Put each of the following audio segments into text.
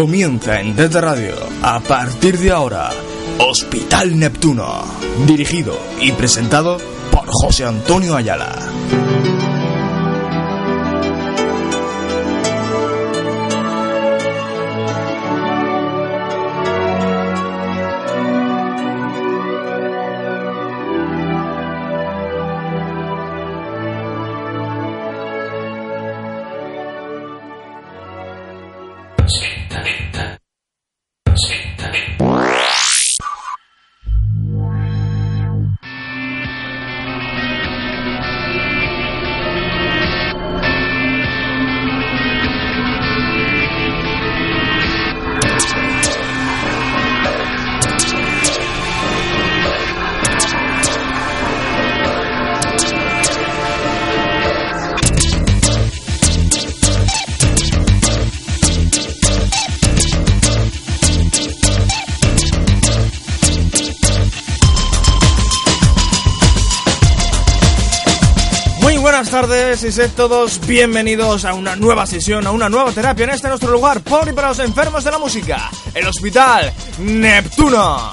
Comienza en Desde Radio, a partir de ahora, Hospital Neptuno, dirigido y presentado por José Antonio Ayala. Sed todos bienvenidos a una nueva sesión, a una nueva terapia en este nuestro lugar por y para los enfermos de la música, el Hospital Neptuno.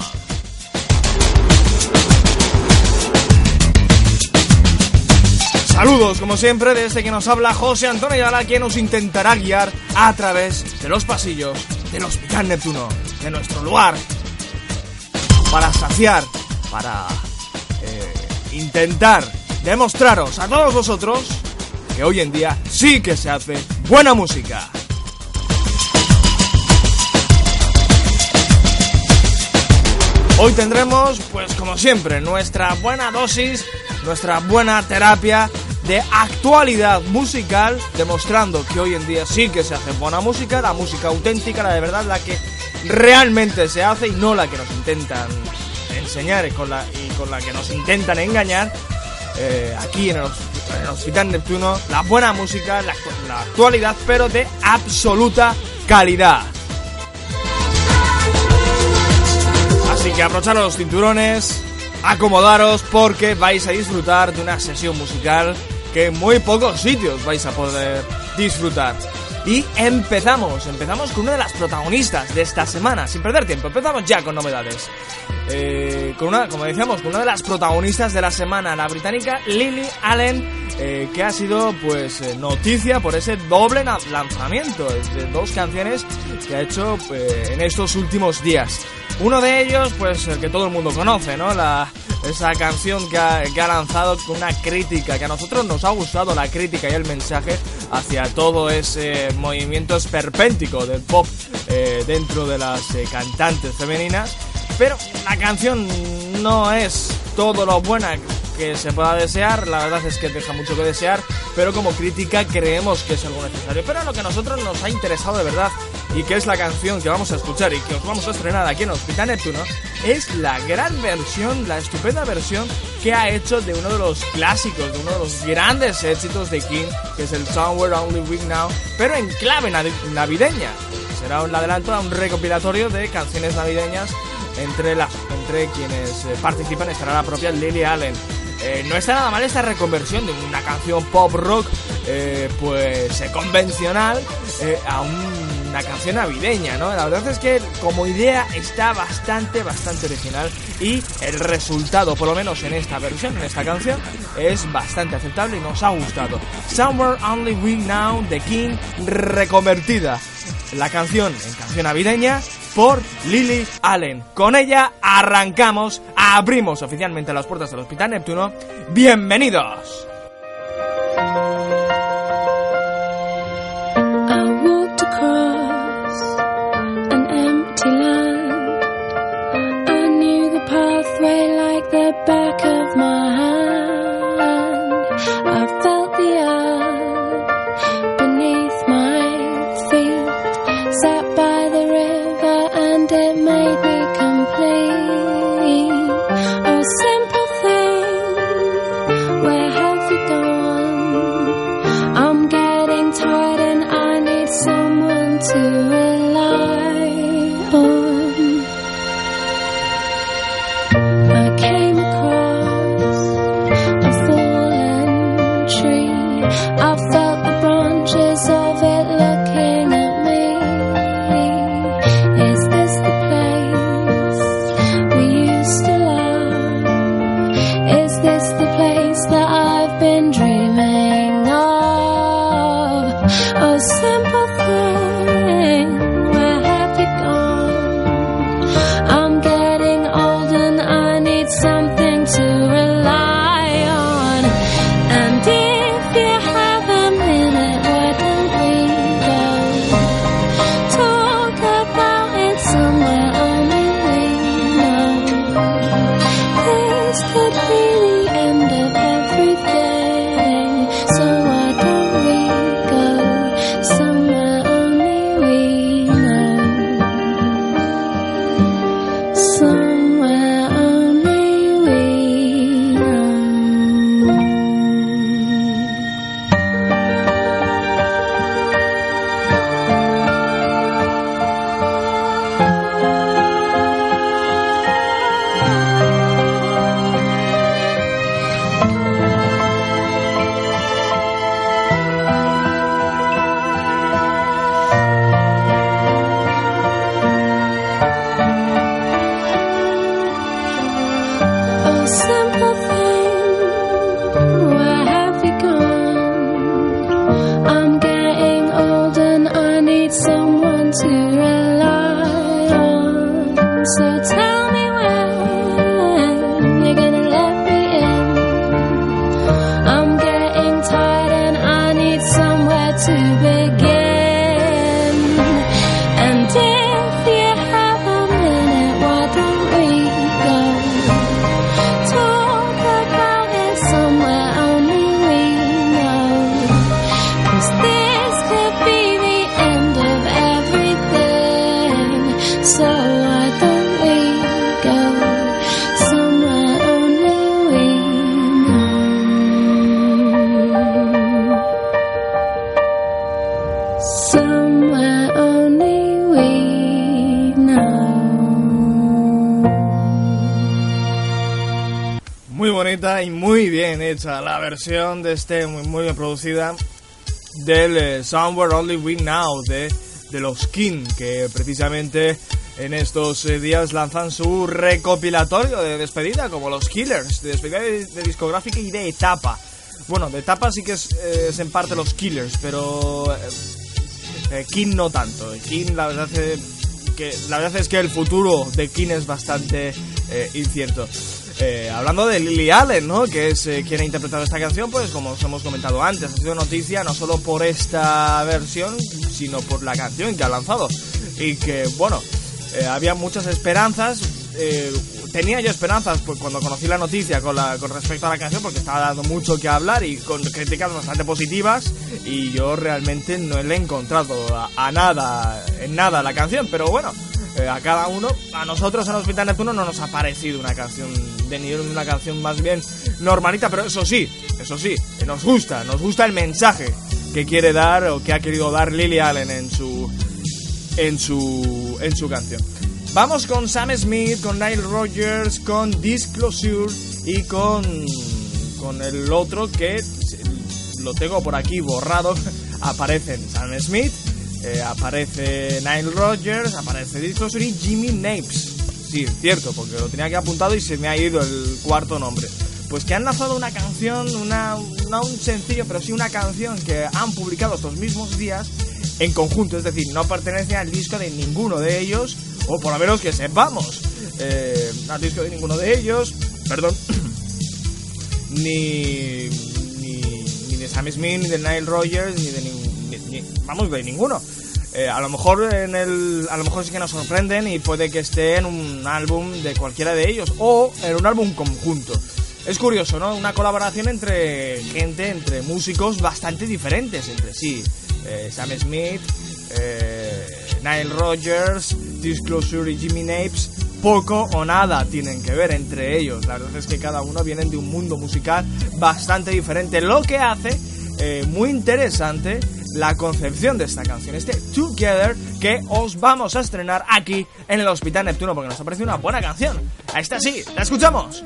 Saludos, como siempre, desde que nos habla José Antonio Ayala, quien nos intentará guiar a través de los pasillos del Hospital Neptuno, de nuestro lugar, para saciar, para eh, intentar demostraros a todos vosotros que hoy en día sí que se hace buena música. Hoy tendremos, pues como siempre, nuestra buena dosis, nuestra buena terapia de actualidad musical, demostrando que hoy en día sí que se hace buena música, la música auténtica, la de verdad, la que realmente se hace y no la que nos intentan enseñar y con la, con la que nos intentan engañar. eh, aquí en el, el Hospital Neptuno, la buena música, la actualidad, pero de absoluta calidad. Así que abrocharos los cinturones, acomodaros porque vais a disfrutar de una sesión musical que en muy pocos sitios vais a poder disfrutar. Y empezamos, empezamos con una de las protagonistas de esta semana, sin perder tiempo, empezamos ya con novedades. Eh, con una, como decíamos, con una de las protagonistas de la semana, la británica Lily Allen, eh, que ha sido pues eh, noticia por ese doble lanzamiento de dos canciones que ha hecho en estos últimos días. Uno de ellos, pues el que todo el mundo conoce, ¿no? La, esa canción que ha, lanzado con una crítica, que a nosotros nos ha gustado la crítica y el mensaje hacia todo ese movimiento esperpéntico del pop eh, dentro de las eh, cantantes femeninas. Pero la canción no es todo lo buena que se pueda desear, la verdad es que deja mucho que desear, pero como crítica creemos que es algo necesario. Pero lo que a nosotros nos ha interesado de verdad y que es la canción que vamos a escuchar y que os vamos a estrenar aquí en Hospital Neptuno, es la gran versión, la estupenda versión que ha hecho de uno de los clásicos, de uno de los grandes éxitos de King, que es el Somewhere Only Week Now, pero en clave navi- navideña. Será un adelanto a un recopilatorio de canciones navideñas entre, las, entre quienes eh, participan estará la propia Lily Allen. Eh, no está nada mal esta reconversión de una canción pop rock eh, pues convencional a un- una canción navideña, ¿no? La verdad es que como idea está bastante, bastante original y el resultado, por lo menos en esta versión, en esta canción, es bastante aceptable y nos ha gustado. Somewhere Only We Now, The King, reconvertida la canción en canción navideña por Lily Allen. Con ella arrancamos, abrimos oficialmente las puertas del Hospital Neptuno. ¡Bienvenidos! Este, muy, bien producida del eh, Somewhere Only We Now de, de los King, que precisamente en estos eh, días lanzan su recopilatorio de despedida, como los Killers, de despedida de, discográfica y de etapa. Bueno, de etapa sí que es, eh, en parte los Killers, pero eh, King no tanto. King la verdad es que la verdad es que el futuro de King es bastante incierto. Eh, hablando de Lily Allen, ¿no? Que es eh, quien ha interpretado esta canción, pues como os hemos comentado antes, ha sido noticia no solo por esta versión, sino por la canción que ha lanzado. Y que, bueno, eh, había muchas esperanzas. eh, tenía yo esperanzas pues, cuando conocí la noticia con, la, con respecto a la canción, porque estaba dando mucho que hablar y con críticas bastante positivas. Y yo realmente no le he encontrado a, nada, en nada la canción, pero bueno. eh, a cada uno, a nosotros en Hospital Neptuno no nos ha parecido una canción de nivel, una canción más bien normalita, pero eso sí, eso sí, nos gusta, nos gusta el mensaje que quiere dar o que ha querido dar Lily Allen en su en su en su canción. Vamos con Sam Smith, con Nile Rogers, con Disclosure y con con el otro que lo tengo por aquí borrado. Aparecen Sam Smith, eh, aparece Nile Rogers, aparece Disclosure y Jimmy Napes. Sí, cierto, porque lo tenía aquí apuntado y se me ha ido el cuarto nombre. Pues que han lanzado una canción, una, no un sencillo, pero sí una canción que han publicado estos mismos días en conjunto, es decir, no pertenece al disco de ninguno de ellos, o por lo menos que sepamos, eh, al disco de ninguno de ellos, perdón, ni, ni, ni de Sam Smith, ni de Nile Rogers, ni de nin- ni- ni- vamos, de ninguno. Eh, a lo mejor en el, a lo mejor sí que nos sorprenden y puede que esté en un álbum de cualquiera de ellos o en un álbum conjunto. Es curioso, ¿no? Una colaboración entre gente, entre músicos bastante diferentes entre sí. Eh, Sam Smith, eh, Nile Rogers, Disclosure y Jimmy Napes, poco o nada tienen que ver entre ellos. La verdad es que cada uno vienen de un mundo musical bastante diferente, lo que hace eh, muy interesante la concepción de esta canción, este Together que os vamos a estrenar aquí en el Hospital Neptuno porque nos ha parecido una buena canción. A esta sí, la escuchamos.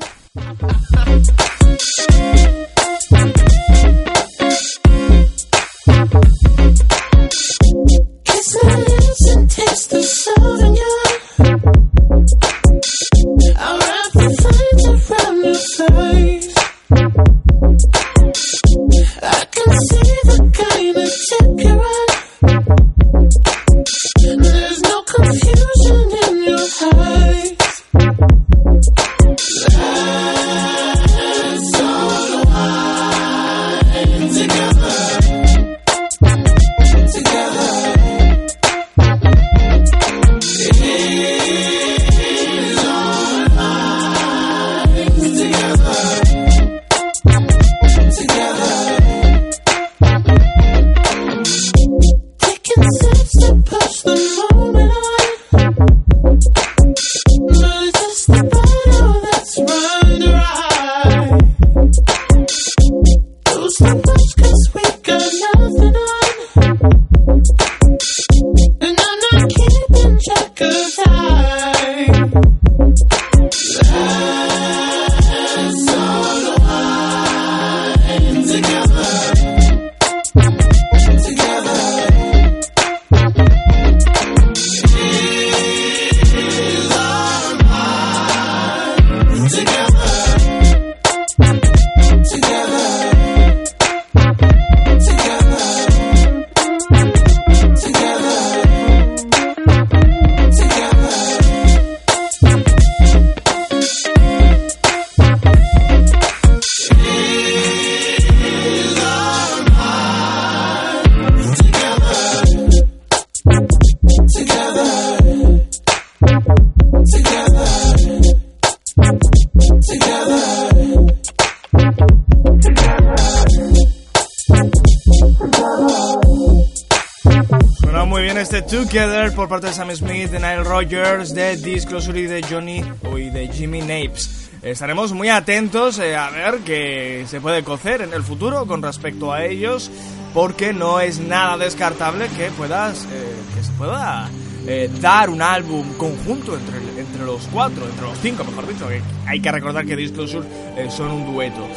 De Sam Smith, de Nile Rogers, de Disclosure y de Johnny y de Jimmy Napes. Estaremos muy atentos eh, a ver qué se puede cocer en el futuro con respecto a ellos, porque no es nada descartable que puedas eh, que se pueda eh, dar un álbum conjunto entre, entre los cuatro, entre los cinco, mejor dicho. Que hay que recordar que Disclosure son un dueto,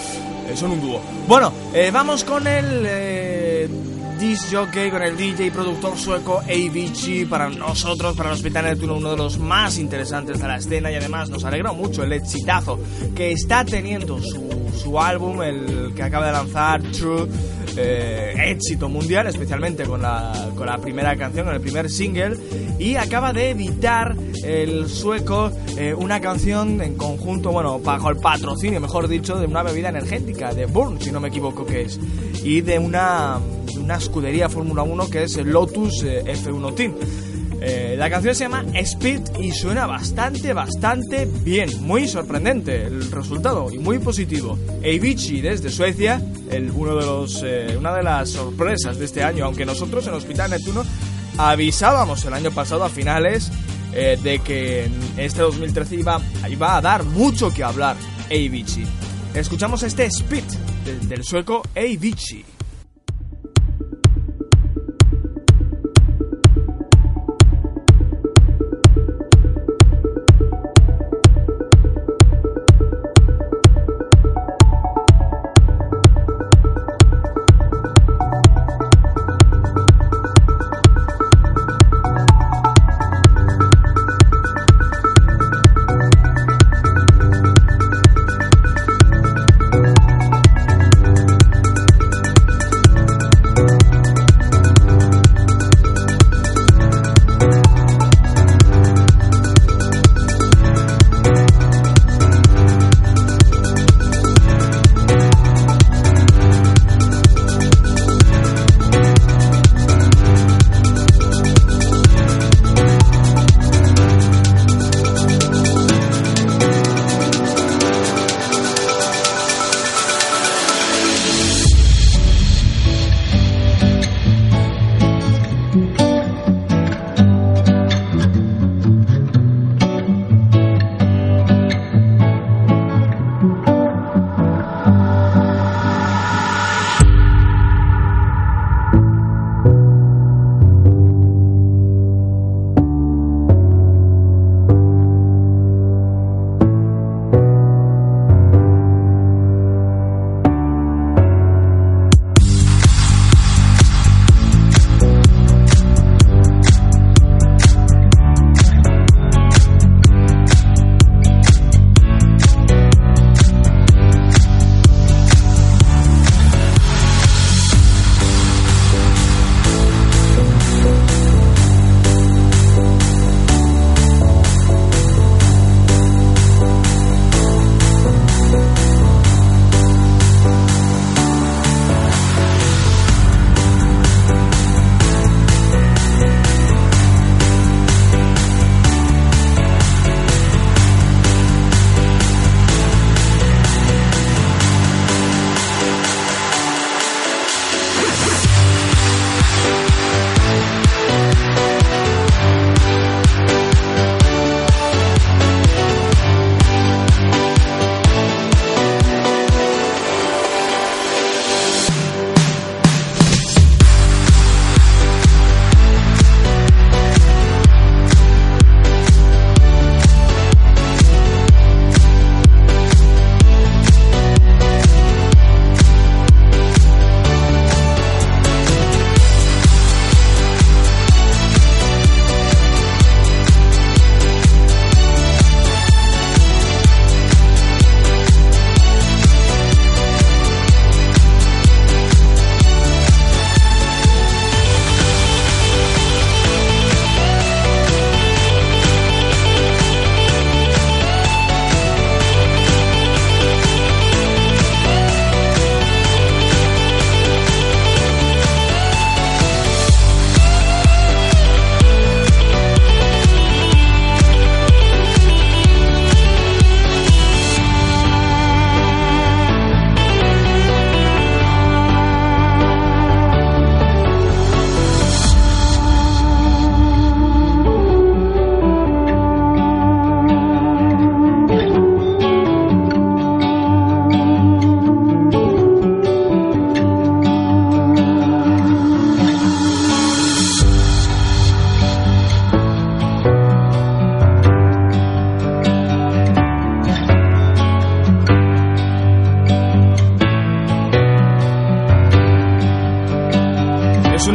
son un dúo. Bueno, vamos con el disc jockey, con el DJ y productor sueco Avicii. Para nosotros, para el Hospital Neptuno, uno de los más interesantes de la escena y además nos alegró mucho el exitazo que está teniendo su, su álbum, el que acaba de lanzar, True eh, éxito mundial, especialmente con la, con la primera canción, con el primer single, y acaba de editar el sueco eh, una canción en conjunto, bueno, bajo el patrocinio, mejor dicho, de una bebida energética, de Burn, si no me equivoco que es, y de una, una escudería Fórmula 1 que es el Lotus eh, F1 Team. Eh, la canción se llama Speed y suena bastante, bastante bien. Muy sorprendente el resultado y muy positivo. Avicii desde Suecia, uno de los, eh, una de las sorpresas de este año, aunque nosotros en Hospital Neptuno avisábamos el año pasado a finales eh, de que este 2013 iba, iba a dar mucho que hablar Avicii. Escuchamos este Speed de- del sueco Avicii.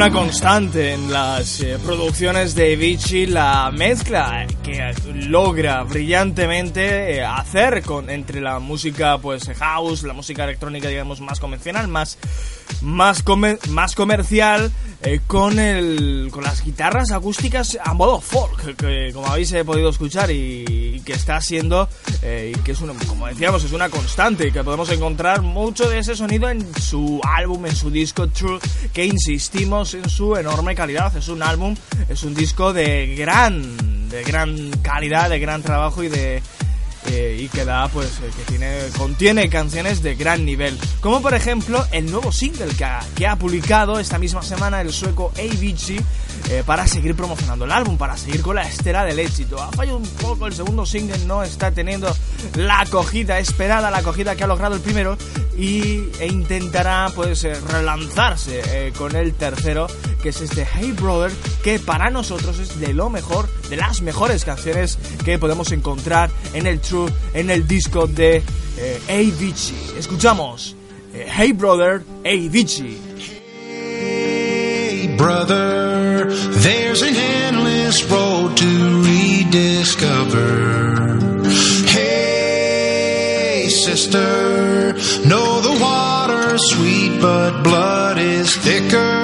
Una constante en las eh, producciones de Vichy la mezcla que logra brillantemente eh, hacer con entre la música pues house, la música electrónica digamos más convencional, más más, más comercial eh, con, el, con las guitarras acústicas a modo folk, que, como habéis podido escuchar y, que está siendo, y que es como decíamos, es una constante que podemos encontrar mucho de ese sonido en su álbum, en su disco Truth, que insistimos en su enorme calidad. Es un álbum, es un disco de gran, de gran calidad, de gran trabajo y de eh, y que da pues eh, que tiene contiene canciones de gran nivel como por ejemplo el nuevo single que ha, que ha publicado esta misma semana el sueco Avicii eh, para seguir promocionando el álbum para seguir con la estera del éxito ha fallado un poco el segundo single no está teniendo la acogida esperada la acogida que ha logrado el primero y, e intentará pues relanzarse con el tercero que es este Hey Brother que para nosotros es de lo mejor de las mejores canciones que podemos encontrar en el en el disco de eh, Avicii. Escuchamos eh, Hey Brother, Avicii. Hey brother, there's an endless road to rediscover. Sister, know the water's sweet, but blood is thicker.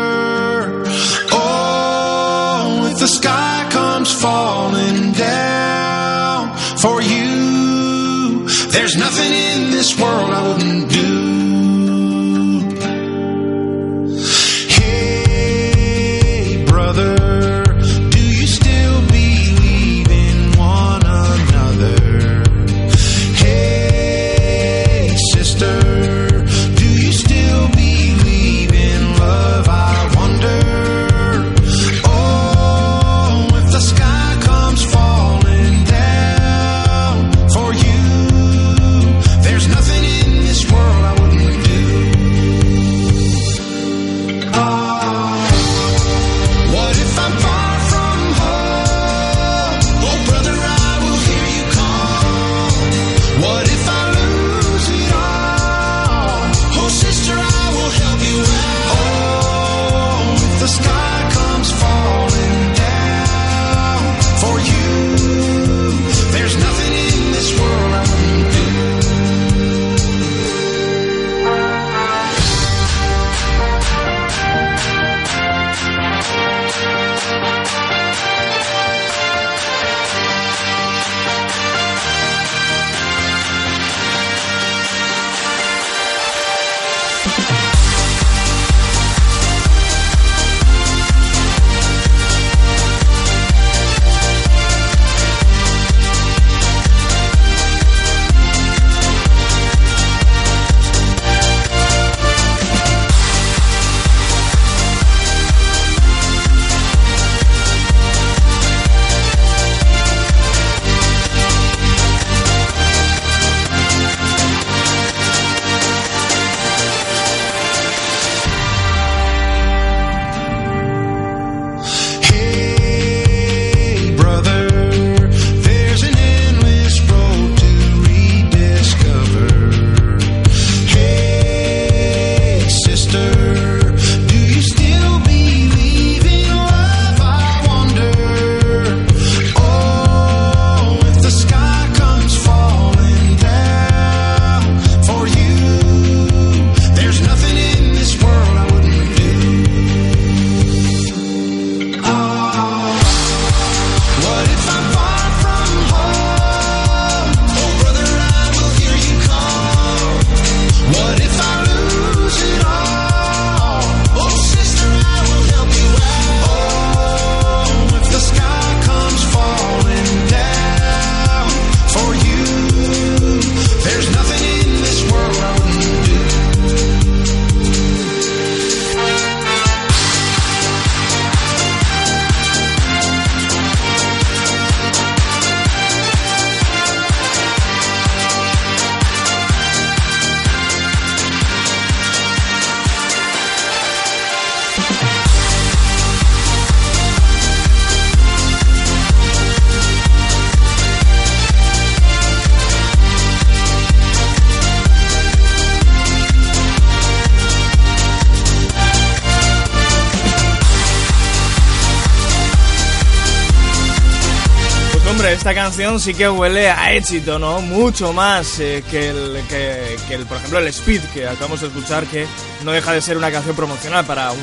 Esta canción sí que huele a éxito, ¿no? Mucho más eh, que, el, que, que el, por ejemplo, el Speed que acabamos de escuchar, que no deja de ser una canción promocional para, un,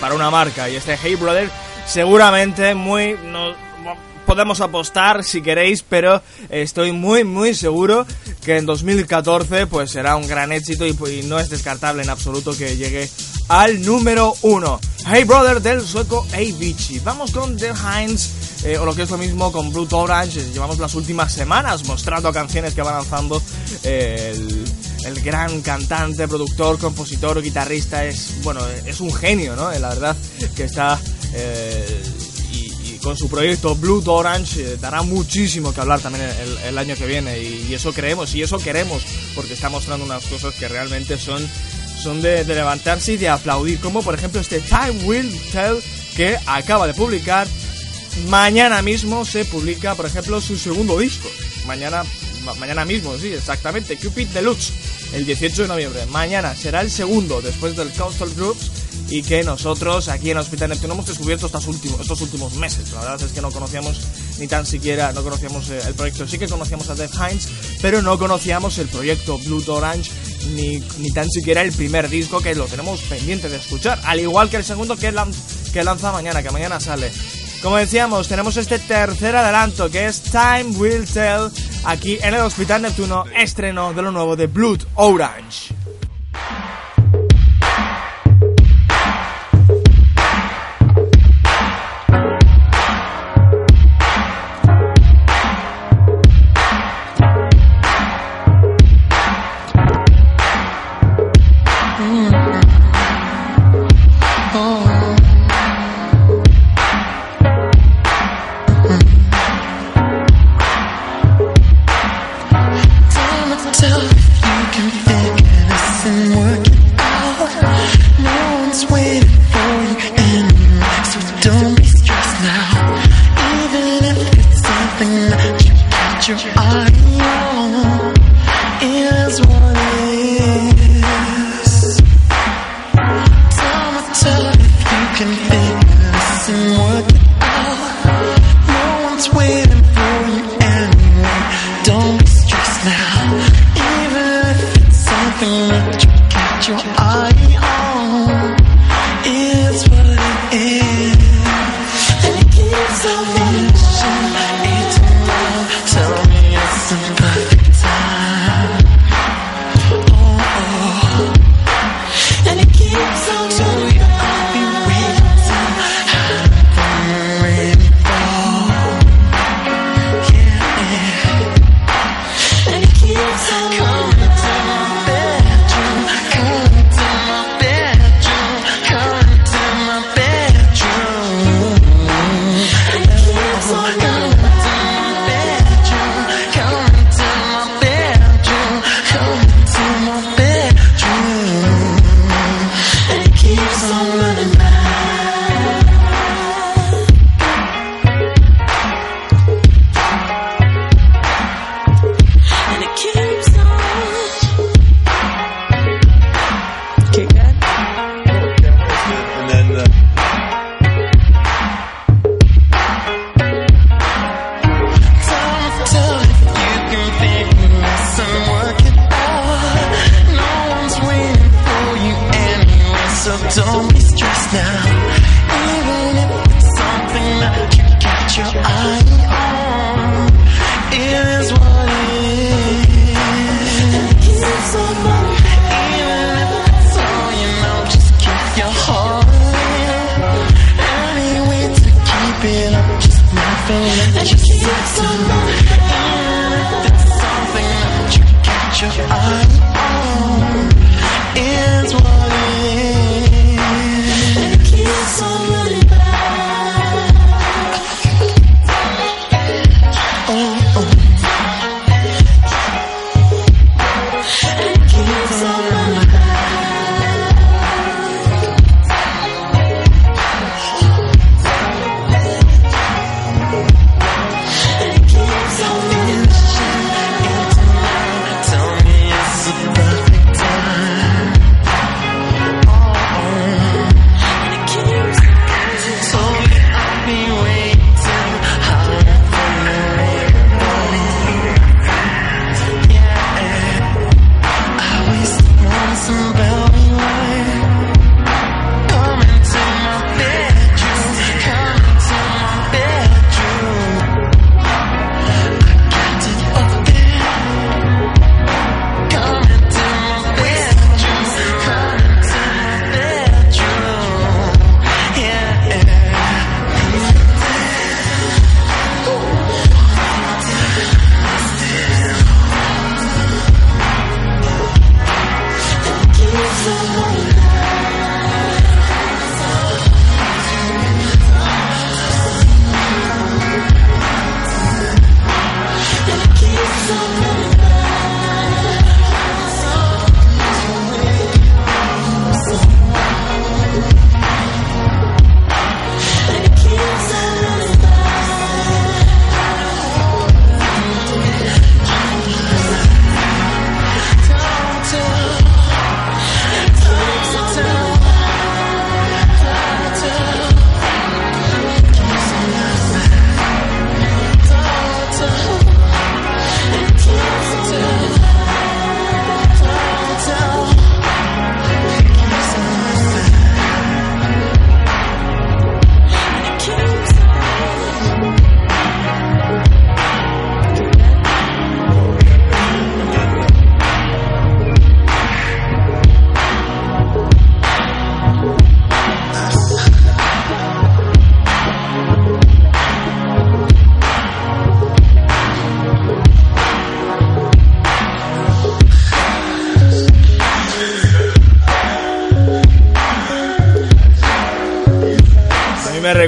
para una marca. Y este Hey Brother, seguramente muy... No, podemos apostar si queréis, pero estoy muy muy seguro que en 2014 pues será un gran éxito y, y no es descartable en absoluto que llegue al número uno. Hey Brother del sueco Avicii. Vamos con The Heinz, eh, o lo que es lo mismo con Blue Orange. Llevamos las últimas semanas mostrando canciones que va lanzando eh, el, el, gran cantante, productor, compositor, guitarrista. Es, bueno, es un genio, ¿no? La verdad que está... Eh, y, con su proyecto Blue Orange eh, dará muchísimo que hablar también el, año que viene y, eso creemos y eso queremos porque está mostrando unas cosas que realmente son son de, levantarse y de aplaudir, como por ejemplo este Time Will Tell que acaba de publicar. Mañana mismo se publica, por ejemplo, su segundo disco. Mañana, ma mañana mismo, sí, exactamente. Cupid Deluxe, el 18 de noviembre. Mañana será el segundo después del Coastal Groups y que nosotros aquí en Hospital Neptuno hemos descubierto estos últimos, estos últimos meses. La verdad es que no conocíamos ni tan siquiera, no conocíamos eh, el proyecto. Sí que conocíamos a Def Hines, pero no conocíamos el proyecto Blue Orange ni, ni, tan siquiera el primer disco que lo tenemos pendiente de escuchar, al igual que el segundo que, que lanza mañana, que mañana sale. Como decíamos, tenemos este tercer adelanto que es Time Will Tell, aquí en el Hospital Neptuno, estreno de lo nuevo de Blood Orange.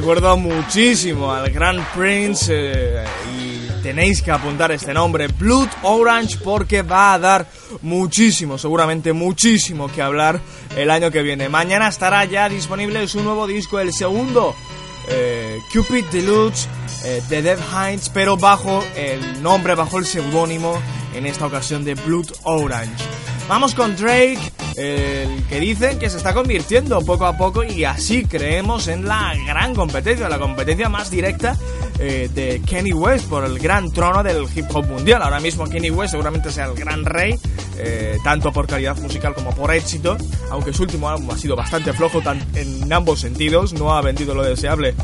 Recuerdo muchísimo al Grand Prince eh, y tenéis que apuntar este nombre, Blood Orange, porque va a dar muchísimo, seguramente muchísimo que hablar el año que viene. Mañana estará ya disponible su nuevo disco, el segundo, eh, Cupid Deluxe eh, de Dead Hinds, pero bajo el nombre, bajo el seudónimo, en esta ocasión de Blood Orange. Vamos con Drake, el que dicen que se está convirtiendo poco a poco y así creemos en la gran competencia, la competencia más directa eh, de Kenny West por el gran trono del hip hop mundial. Ahora mismo Kenny West seguramente sea el gran rey, eh, tanto por calidad musical como por éxito, aunque su último álbum ha sido bastante flojo en ambos sentidos, no ha vendido lo deseable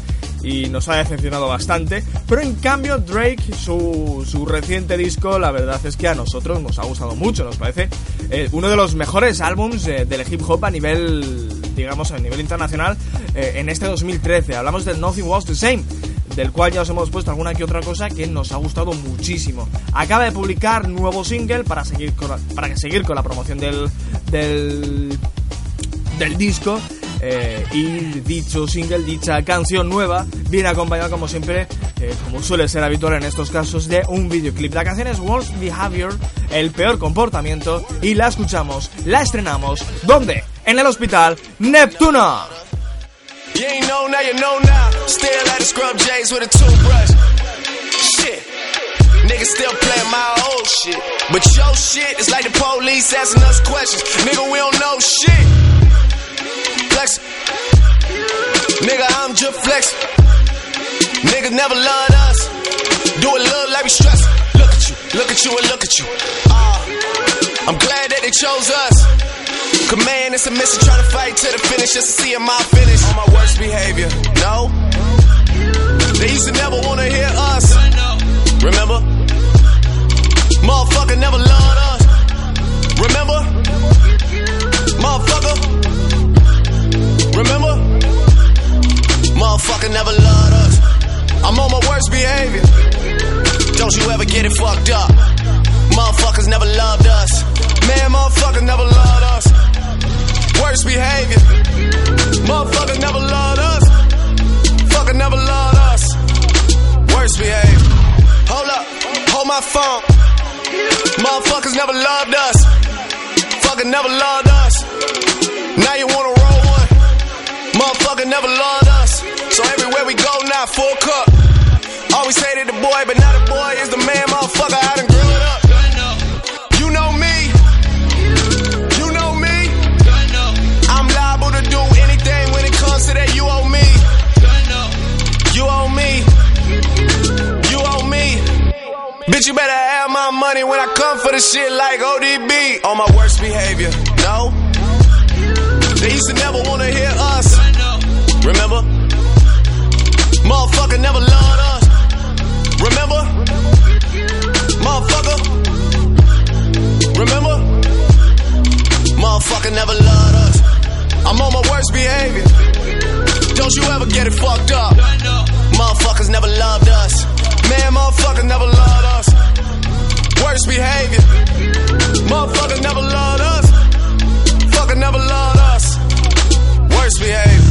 y nos ha decepcionado bastante. Pero en cambio Drake, su, su reciente disco, la verdad es que a nosotros nos ha gustado mucho, nos parece eh, uno de los mejores álbums del hip hop a nivel, digamos, a nivel internacional eh, en este 2013. Hablamos del Nothing Was the Same del cual ya os hemos puesto alguna que otra cosa que nos ha gustado muchísimo. Acaba de publicar nuevo single para seguir con la, para seguir con la promoción del, del, del disco eh, y dicho single, dicha canción nueva, viene acompañada como siempre, eh, como suele ser habitual en estos casos, de un videoclip. La canción es Worst Behavior, el peor comportamiento, y la escuchamos, la estrenamos, ¿dónde? En el hospital Neptuno. You ain't know, now you know now. Still at the scrub J's with a toothbrush. Shit. Niggas still playing my old shit. But your shit is like the police asking us questions. Nigga, we don't know shit. Flex. Nigga, I'm just flex. Niggas never loved us. Do it love like we stress. Look at you, look at you, and look at you. Uh, I'm glad that they chose us. Man, it's a mission trying to fight to the finish just to see if my finish. On my worst behavior, no. They used to never wanna hear us. Remember? Motherfucker never loved us. Remember? Motherfucker never loved us. I'm on my worst behavior. Don't you ever get it fucked up. Motherfuckers never loved us. Man, motherfuckers never loved us. Worst behavior. Motherfuckers never loved us. Fucker never loved us. Worst behavior. Hold up, hold my phone. Motherfuckers never loved us. Fucker never loved us. Now you wanna roll one. Motherfucker never loved we go now, full cup. Always hated the boy, but now the boy is the man, motherfucker. I done grew it up. You know me. You know me. I'm liable to do anything when it comes to that. You owe me. You owe me. You owe me. Bitch, you better have my money when I come for the shit like ODB. On my worst behavior. No. They used to never wanna hear us. Remember? Motherfucker never loved us. I'm on my worst behavior. Don't you ever get it fucked up. Motherfuckers never loved us. Man, motherfuckers never loved us. Worst behavior. Motherfuckers never loved us. Fucker never loved us. Worst behavior.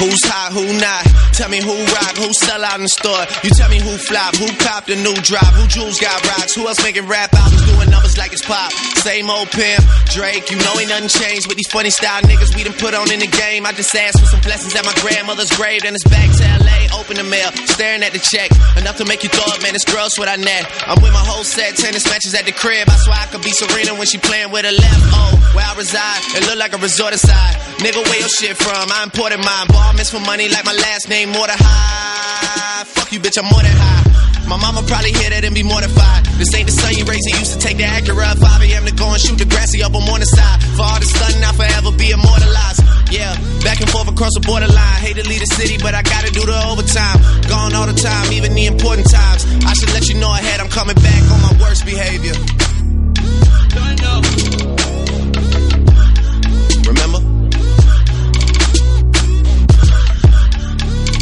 Who's hot, who not? Tell me who rock, who sell out in the store. You tell me who flop, who cop the new drop, who jewels got rocks, who else making rap albums doing numbers like it's pop. Same old pimp, Drake, you know ain't nothing changed with these funny style niggas we done put on in the game. I just asked for some blessings at my grandmother's grave, and it's back to LA, open the mail, staring at the check. Enough to make you throw up, man, it's gross what I net. I'm with my whole set, tennis matches at the crib. I swear I could be Serena when she playing with her left. Oh, where I reside, it look like a resort aside. Nigga, where your shit from? I imported mine, ball miss for money like my last name, more than high. Fuck you, bitch, I'm more than high. My mama probably hear that and be mortified. This ain't the son you raised. He used to take the Acura at 5 a.m. to go and shoot the grassy up on the side. For all the sun, I'll forever be immortalized. Yeah, back and forth across the borderline. Hate to leave the city, but I gotta do the overtime. Gone all the time, even the important times. I should let you know ahead, I'm coming back on my worst behavior.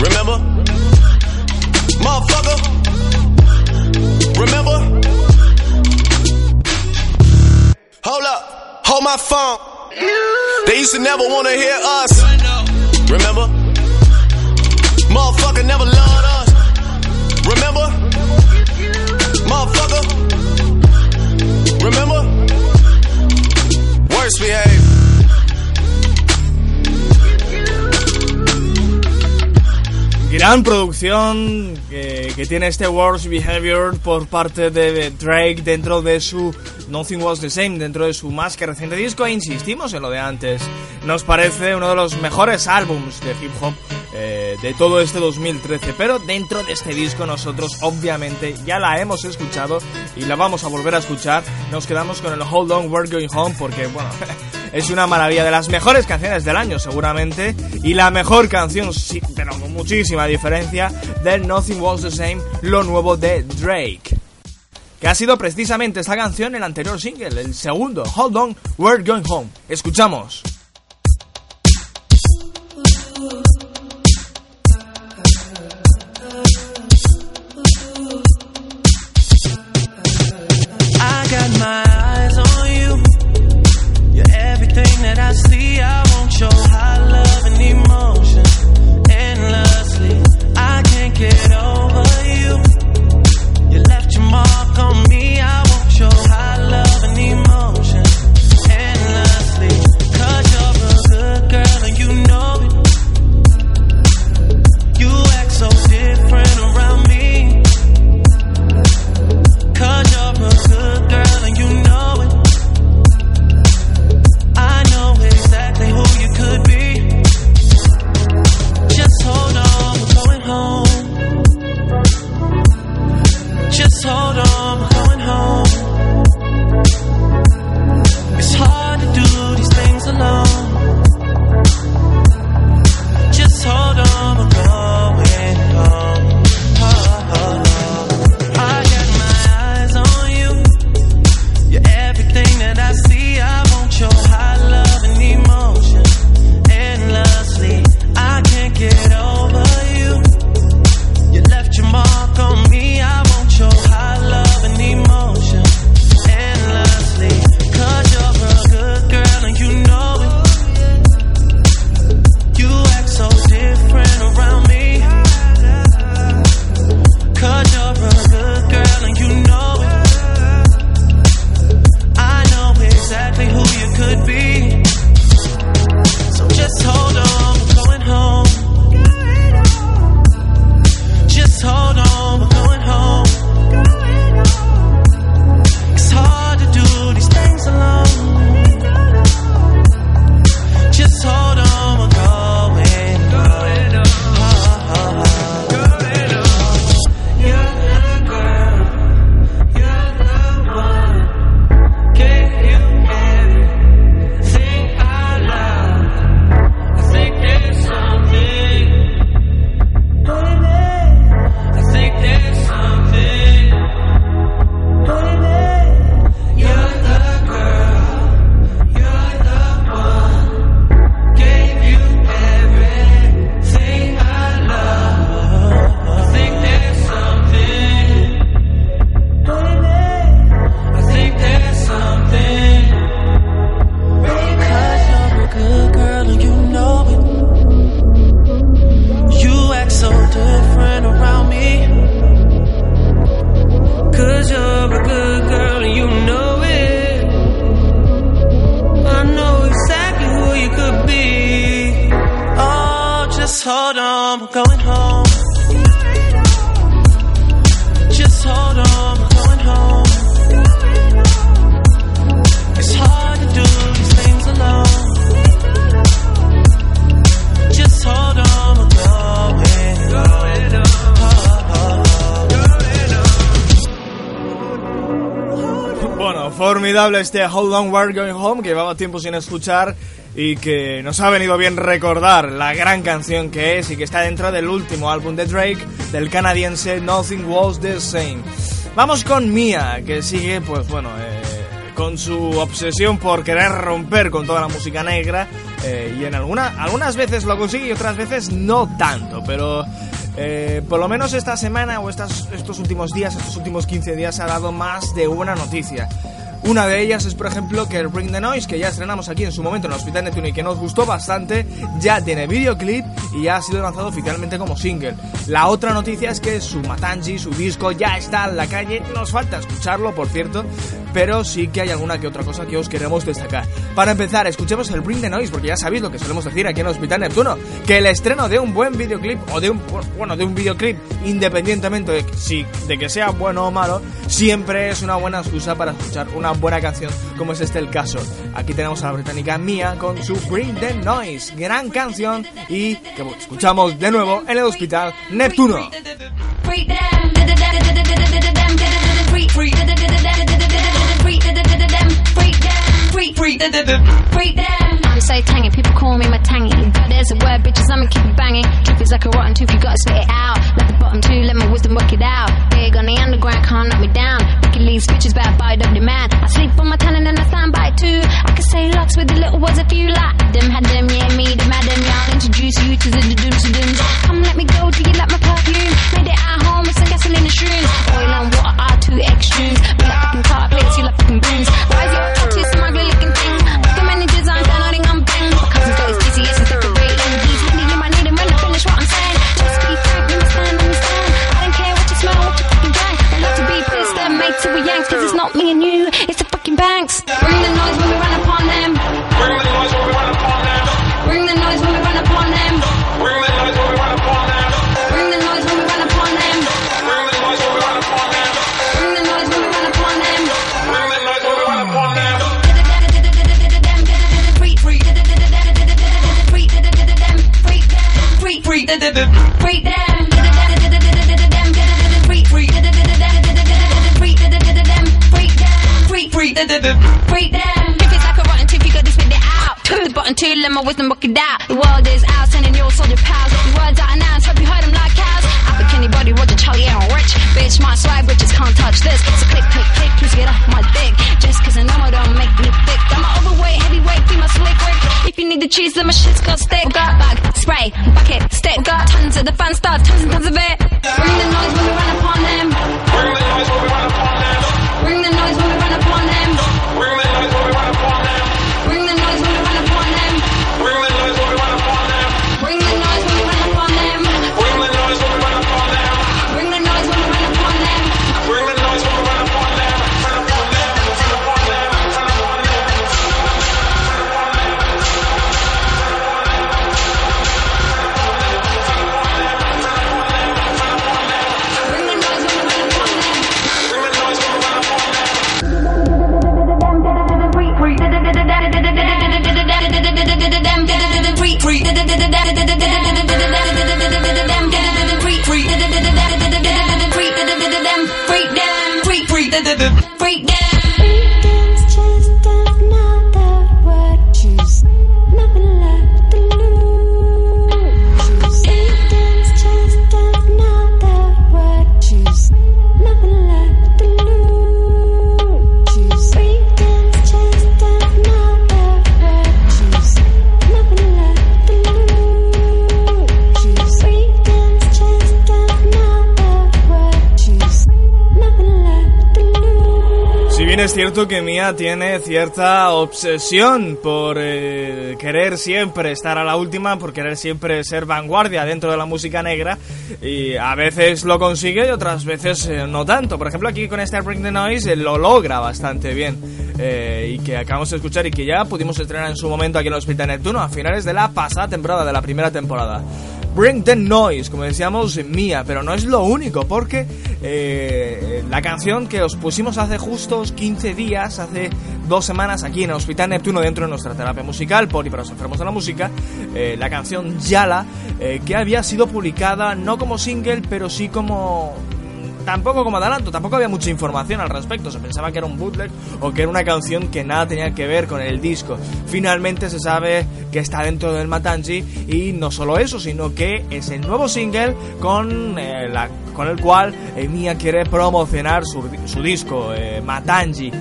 Remember? Motherfucker. Remember? Hold up. Hold my phone. They used to never wanna hear us. Remember? Motherfucker never loved us. Remember? Motherfucker. Remember? Worst behavior. Gran producción que, tiene este Worst Behavior por parte de Drake dentro de su Nothing Was the Same, dentro de su más que reciente disco. E insistimos en lo de antes. Nos parece uno de los mejores álbums de hip hop eh, de todo este 2013. Pero dentro de este disco nosotros obviamente ya la hemos escuchado y la vamos a volver a escuchar. Nos quedamos con el Hold On We're Going Home porque, bueno, es una maravilla de las mejores canciones del año seguramente. Y la mejor canción, sí, pero con muchísima diferencia, del Nothing Was the Same, lo nuevo de Drake. Que ha sido precisamente esta canción el anterior single, el segundo, Hold On, We're Going Home. Escuchamos. Este Hold On We're Going Home que llevaba tiempo sin escuchar y que nos ha venido bien recordar la gran canción que es y que está dentro del último álbum de Drake del canadiense Nothing Was the Same. Vamos con Mia, que sigue, pues bueno, eh, con su obsesión por querer romper con toda la música negra eh, y en alguna, algunas veces lo consigue y otras veces no tanto, pero eh, por lo menos esta semana o estas, estos últimos días, estos últimos 15 días ha dado más de una noticia. Una de ellas es, por ejemplo, que el Bring the Noise, que ya estrenamos aquí en su momento en el Hospital Neptuno y que nos gustó bastante, ya tiene videoclip y ya ha sido lanzado oficialmente como single. La otra noticia es que su Matanji, su disco, ya está en la calle. Nos falta escucharlo, por cierto, pero sí que hay alguna que otra cosa que os queremos destacar. Para empezar, escuchemos el Bring the Noise, porque ya sabéis lo que solemos decir aquí en el Hospital Neptuno, que el estreno de un buen videoclip o de un bueno, de un videoclip independientemente de, si, de que sea bueno o malo, siempre es una buena excusa para escuchar una buena canción, como es este el caso. Aquí tenemos a la británica Mia con su Bring the Noise, gran canción y que escuchamos de nuevo en el Hospital Neptuno. I'm so tangy, people call me my tangy. There's a word, bitches, I'ma keep it banging. Truth is like a rotten tooth, you gotta spit it out. Let the bottom two, let my wisdom work it out. Big on the underground, can't knock me down. Wicked leaves, bitches, better buy the demand. I sleep on my talent and I stand by too. I can say lots with the little words if you like. Them had them, yeah, me, them had them, yeah. I'll introduce you to the dooms and dooms. Come let me go, do you like my perfume? Made it at home with some gasoline and shrooms. Oil and water are two extremes. We like fucking car plates, you like fucking brooms. Why it's not me and you, it's the fucking banks. Bring the noise when we run upon them. Bring the noise when we run upon them. Bring the noise when we run upon them. Bring the noise when we run upon them. Bring the noise when we run upon them. Bring the noise when we run upon them. Bring the noise when we run upon them. Bring the noise when we run upon them. If it's like a rotten tooth, you gotta spit it out. Took the button too, let my wisdom work it out. The world is out, sending your soldier pals. Your words out of nouns, hope you heard them like cows. I pick anybody, Roger, Charlie, and rich. Bitch, my swag, bitches can't touch this. So click, click, click, please get off my dick. Just cause I know I don't make me thick. I'm an overweight, heavyweight, female slick rick. If you need the cheese, then my shit's got stick. Got bag, spray, bucket, stick. Got tons of the fun stuff, tons and tons of it. Bring the noise when we run upon them. Bring the noise when we da da da. Es cierto que Mia tiene cierta obsesión por eh, querer siempre estar a la última, por querer siempre ser vanguardia dentro de la música negra, y a veces lo consigue y otras veces eh, no tanto. Por ejemplo, aquí con este Bring the Noise eh, lo logra bastante bien, eh, y que acabamos de escuchar y que ya pudimos estrenar en su momento aquí en el Hospital Neptuno a finales de la pasada temporada, de la primera temporada. Bring the Noise, como decíamos, Mía, pero no es lo único, porque eh, la canción que os pusimos hace justos 15 días, hace dos semanas aquí en el Hospital Neptuno, dentro de nuestra terapia musical, por y para los enfermos de la música, eh, la canción Yala, eh, que había sido publicada no como single, pero sí como tampoco como adelanto, tampoco había mucha información al respecto, se pensaba que era un bootleg o que era una canción que nada tenía que ver con el disco. Finalmente se sabe que está dentro del Matanji y no solo eso, sino que es el nuevo single con, eh, el cual eh, Mia quiere promocionar su, su disco, eh, Matanji.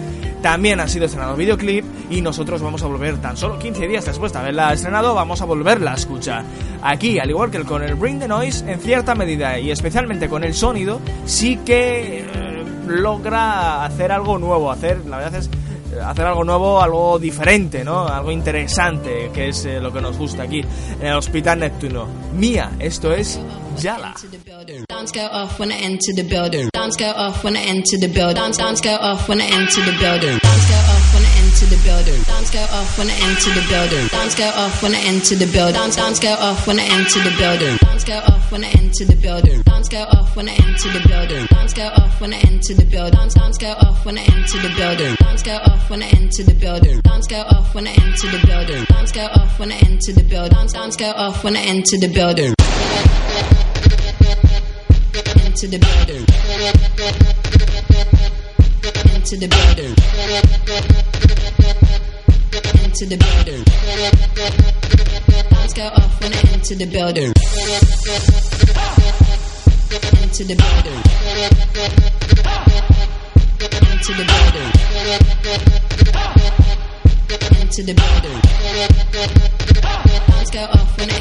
También ha sido estrenado videoclip y nosotros vamos a volver tan solo 15 días después de haberla estrenado, vamos a volverla a escuchar. Aquí, al igual que con el Bring the Noise, en cierta medida y especialmente con el sonido, sí que eh, logra hacer algo nuevo, hacer, la verdad es eh, hacer algo nuevo, algo diferente, ¿no? Algo interesante, que es eh, lo que nos gusta aquí en el Hospital Neptuno. Mía, esto es Yala. Enter the building. Dance go off when I enter the building. Dance, go off when I enter the building. Dance. Dance go off when I enter the building. Dance go off when I enter the building. Dance, go off when I enter the building. Dance go off when I enter the building. Dance go off when I enter the building. Dance go off when I enter the building. Dance, go off when I enter the building. Dance go off when I enter the building. Dance go off when I enter the building. Dance go off when I enter the building. Dance, dance go off when I enter the building. Into the building. Into the building. Building. Go off when I enter the building. Into the building. Into the building. Into the building. Dance go off when I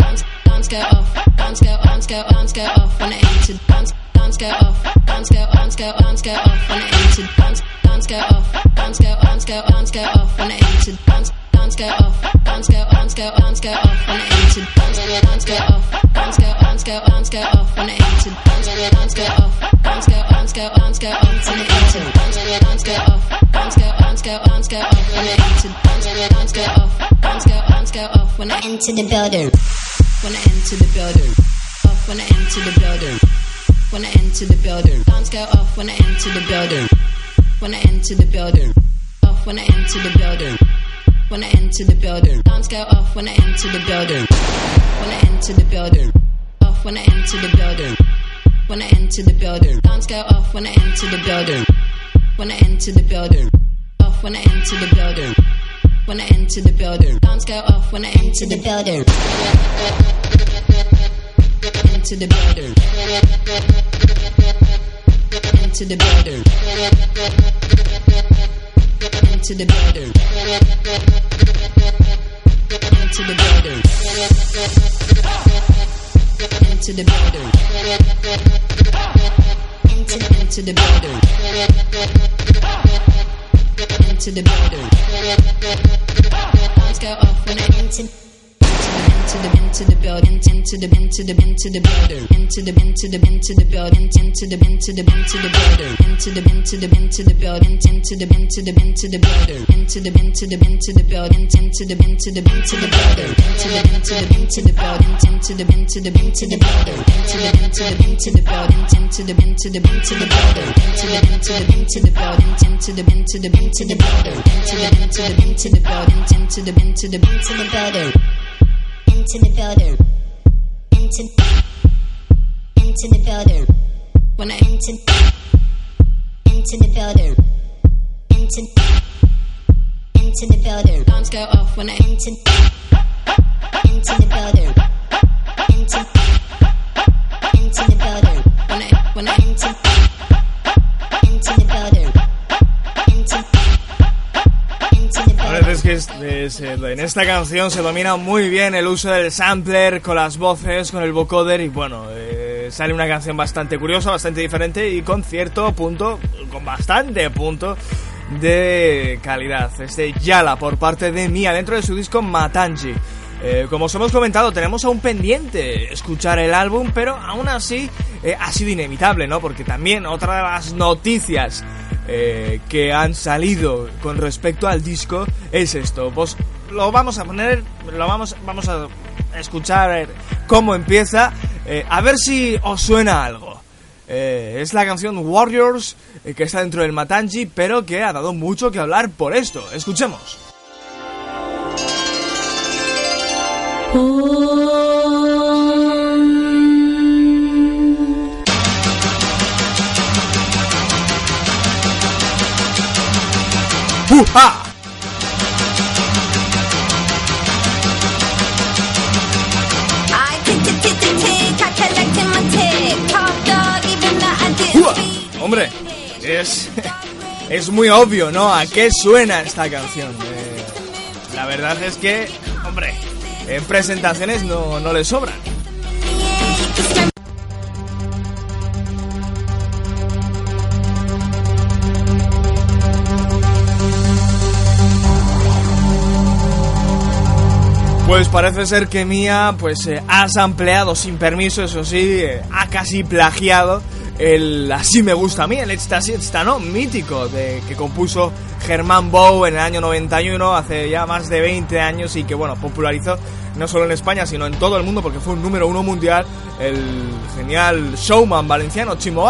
dance, dance go off, dance go, dance go, dance go off when I enter. Dance, bounce, go off, bounce, go, bounce, go, bounce, go off when it entered, Dance, dance, go off, bounce, go, bounce, go, bounce, go off when it entered, Dance, dance, go off, bounce, go, bounce, go, bounce, go off when it entered, Dance, dance, go off, bounce, go, bounce, go, bounce, go off when it entered, Dance, dance, go off, bounce, go, bounce, go, bounce, go off when it entered, Dance, dance, go off, bounce, go, bounce, go, bounce, go off when it entered, bounce, bounce, go off, bounce, go, bounce, go off when I enter the building, when I enter the building, off when I enter the building. When I enter the building. Dance go off when I enter the building. When I enter the building. Off when I enter the building. When I enter the building. Dance go off when I enter the building. When I enter the building. Off when I enter the building. When I enter the building. Dance go off when I enter the building. When I enter the building. Off when I enter the building. When I enter the building. Dance go off when I enter the building. Into the building. Into the building. Into the building. Into the building. Into the building. Into into the building. Into the building. Lights go off when I enter. Into the into the building, into the into the into the building, into the into the into the building, into the into the into the building, into the into the into the building, into the into the into the building, into the into the into the building, into the into the into the building, into the into the into the building, into the into the into the building, into the into the into the building, into the into the into the building, into the into the into the building, into the into the into the building, into the into the into the building, into the into the into the building into the building. Into into the building. When I enter into the building. Into into the building. Alarms go off when I enter into the building. Into into the building. When I when I into es que es- es, eh, en esta canción se domina muy bien el uso del sampler con las voces, con el vocoder y bueno, eh, sale una canción bastante curiosa, bastante diferente y con cierto punto, con bastante punto de calidad. Este Yala por parte de Mia dentro de su disco Matanji. Eh, como os hemos comentado, tenemos aún pendiente escuchar el álbum, pero aún así eh, ha sido inevitable, ¿no? Porque también otra de las noticias eh, que han salido con respecto al disco es esto. Pues lo vamos a poner, lo vamos, vamos a escuchar eh, cómo empieza, eh, a ver si os suena algo. Es la canción Warriors que está dentro del Matanji, pero que ha dado mucho que hablar por esto. Escuchemos. ¡Uja! Speak. Hombre, es, es muy obvio, ¿no? ¿A qué suena esta canción? Eh, la verdad es que, hombre, en presentaciones no, no le sobran. Pues parece ser que Mía pues eh, ha sin permiso, eso sí, eh, ha casi plagiado el Así me gusta a mí, el Ecstasy Está no mítico de, que compuso Germán Bow en el año 91, hace ya más de 20 años y que bueno, popularizó no solo en España sino en todo el mundo porque fue un número uno mundial el genial showman valenciano Chimo.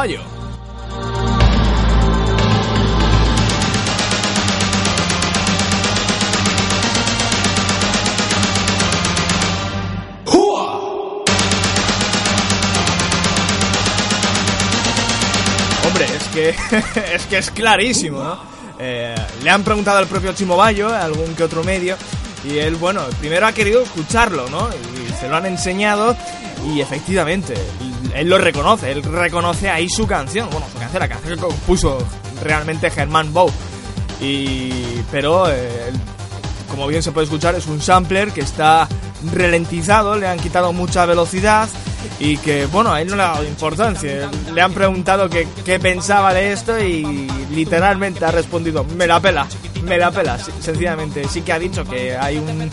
es que es clarísimo, ¿no? Eh, le han preguntado al propio Chimo Bayo, algún que otro medio, y él, bueno, primero ha querido escucharlo, ¿no? Y se lo han enseñado y efectivamente, él lo reconoce, él reconoce ahí su canción, bueno, su canción, la canción que compuso realmente Germán Bow. Y, pero, eh, como bien se puede escuchar, es un sampler que está ralentizado, le han quitado mucha velocidad y que, bueno, a él no le ha dado importancia. Le han preguntado que, qué pensaba de esto y literalmente ha respondido, me la pela, me la pela, sencillamente. Sí que ha dicho que hay un...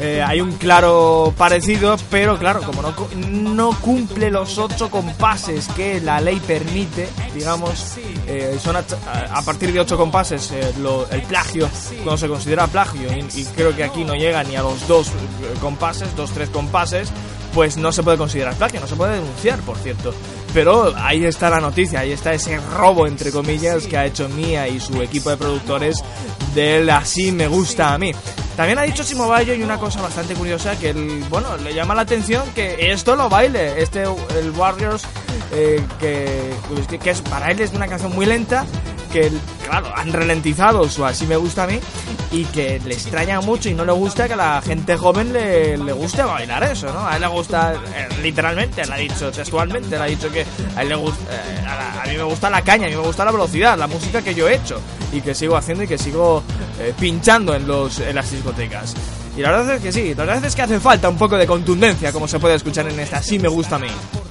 eh, hay un claro parecido, pero claro, como no, no cumple los ocho compases que la ley permite, digamos, eh, son a, a partir de ocho compases eh, lo- el plagio, cuando se considera plagio, y, y creo que aquí no llega ni a los dos eh, compases, dos, tres compases, pues no se puede considerar plagio, no se puede denunciar, por cierto. Pero ahí está la noticia, ahí está ese robo, entre comillas, que ha hecho Mía y su equipo de productores del Así me gusta a mí. También ha dicho Simo Bayo y una cosa bastante curiosa que, el, bueno, le llama la atención que esto lo baile, este, el Warriors, eh, que, que, que es, para él es una canción muy lenta, que, claro, han ralentizado su Así me gusta a mí y que le extraña mucho y no le gusta que a la gente joven le, le guste bailar eso, ¿no? A él le gusta, eh, literalmente, le ha dicho textualmente, le ha dicho que a él le gusta, eh, a, a mí me gusta la caña, a mí me gusta la velocidad, la música que yo he hecho y que sigo haciendo y que sigo eh, pinchando en, los, en las discotecas. Y la verdad es que sí, la verdad es que hace falta un poco de contundencia, como se puede escuchar en esta Así me gusta a mí.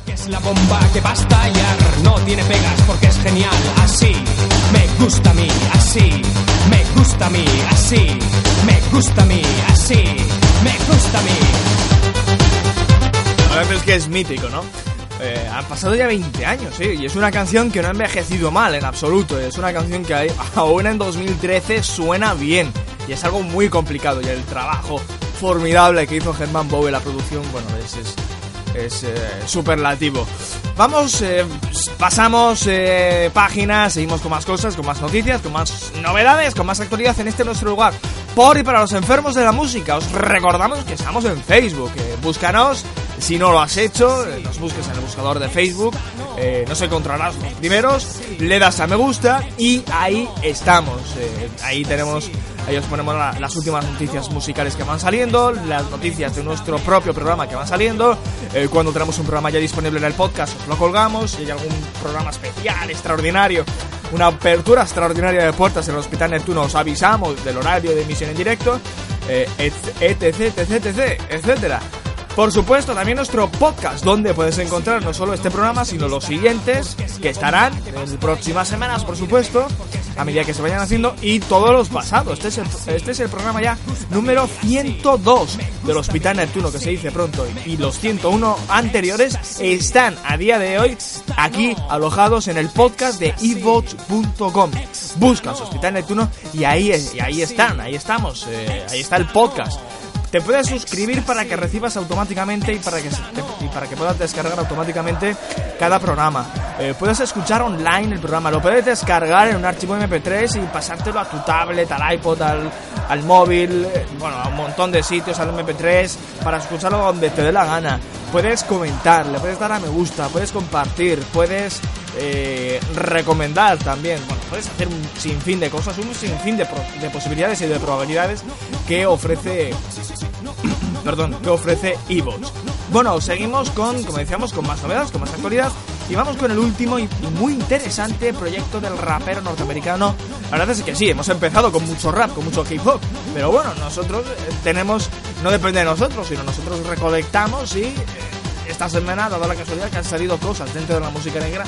Es la bomba que va a estallar, no tiene pegas porque es genial, así me gusta a mí, así me gusta a mí, así me gusta a mí, así me gusta a mí. La verdad es que es mítico, ¿no? Eh, han pasado ya 20 años, sí, y es una canción que no ha envejecido mal en absoluto. Es una canción que aún en 2013 suena bien. Y es algo muy complicado. Y el trabajo formidable que hizo Germán Bowe la producción, bueno, es, es, es eh, superlativo. Vamos, eh, pasamos eh, páginas, seguimos con más cosas, con más noticias, con más novedades, con más actualidad en este nuestro lugar. Por y para los enfermos de la música, os recordamos que estamos en Facebook. búscanos, si no lo has hecho, eh, nos busques en el buscador de Facebook, eh, nos encontrarás los primeros, le das a me gusta y ahí estamos. eh, ahí tenemos, ahí os ponemos la- las últimas noticias musicales que van saliendo, las noticias de nuestro propio programa que van saliendo. eh, cuando tenemos un programa ya disponible en el podcast, os lo colgamos. Si hay algún programa especial, extraordinario, una apertura extraordinaria de puertas en el Hospital Neptuno, os avisamos del horario de emisión en directo, eh, et- etc, etc, etc, etcétera. Por supuesto, también nuestro podcast, donde puedes encontrar no solo este programa, sino los siguientes, que estarán en próximas semanas, por supuesto, a medida que se vayan haciendo, y todos los pasados. Este es el, este programa ya número 102 del Hospital Neptuno, que se dice pronto, y los 101 anteriores están a día de hoy aquí alojados en el podcast de evox.com. Buscas Hospital Neptuno y ahí, ahí están, ahí estamos, eh, ahí está el podcast. Te puedes suscribir para que recibas automáticamente y para que, y para que puedas descargar automáticamente cada programa. Eh, puedes escuchar online el programa, lo puedes descargar en un archivo MP3 y pasártelo a tu tablet, al iPod, al, al móvil, eh, bueno, a un montón de sitios, al MP3, para escucharlo donde te dé la gana. Puedes comentar, le puedes dar a me gusta, puedes compartir, puedes eh, recomendar también. Bueno, puedes hacer un sinfín de cosas, un sinfín de, de posibilidades y de probabilidades que ofrece perdón, que ofrece Evox. Bueno, seguimos con, como decíamos, con más novedades, con más actualidad. Y vamos con el último y, muy interesante proyecto del rapero norteamericano. La verdad es que sí, hemos empezado con mucho rap, con mucho hip hop. Pero bueno, nosotros eh, tenemos, no depende de nosotros, sino nosotros recolectamos y eh, esta semana, dado la casualidad que han salido cosas dentro de la música negra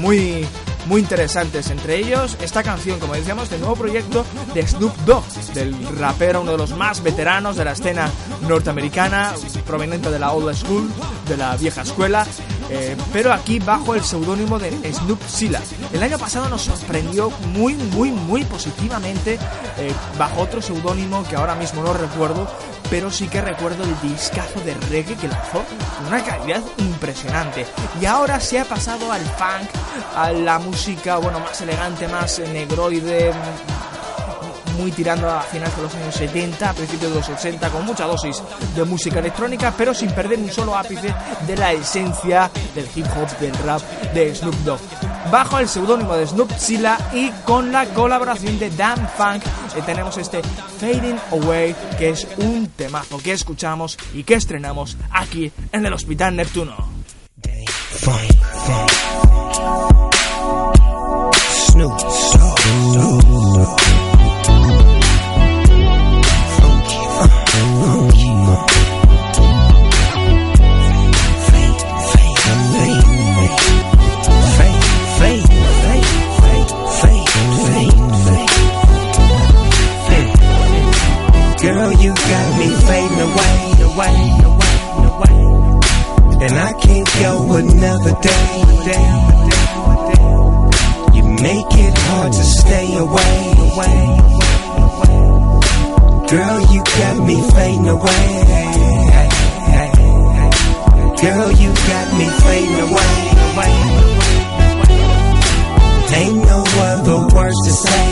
muy, muy interesantes. Entre ellos, esta canción, como decíamos, del nuevo proyecto de Snoop Dogg, del rapero, uno de los más veteranos de la escena norteamericana, proveniente de la old school, de la vieja escuela. eh, pero aquí bajo el seudónimo de Snoop Silla. El año pasado nos sorprendió muy, muy, muy positivamente eh, bajo otro seudónimo que ahora mismo no recuerdo, pero sí que recuerdo el discazo de reggae que lanzó una calidad impresionante. Y ahora se ha pasado al funk, a la música, bueno, más elegante, más eh, negroide, muy tirando a finales de los años 70, a principios de los 80, con mucha dosis de música electrónica, pero sin perder un solo ápice de la esencia del hip hop, del rap de Snoop Dogg. Bajo el seudónimo de Snoop Silla y con la colaboración de Dan Funk, eh, tenemos este Fading Away, que es un temazo que escuchamos y que estrenamos aquí en el Hospital Neptuno. Away, away, away. And I can't go another day. You make it hard to stay away. Girl, you got me fading away. Girl, you got me fading away. Ain't no other words to say.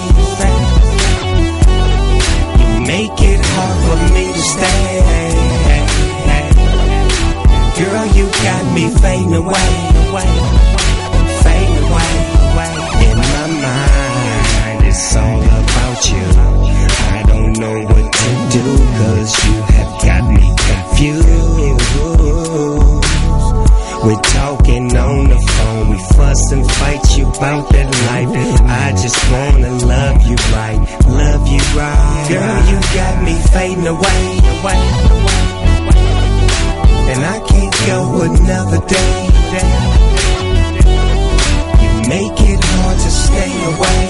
You make it hard for me to stay. Girl, you got me fading away, fading away. In my mind, it's all about you. I don't know what to do, cause you have got me confused. We're talking on the phone, we fuss and fight you about that life. I just wanna love you right, love you right. Girl, you got me fading away, away, can't go another day. You make it hard to stay away.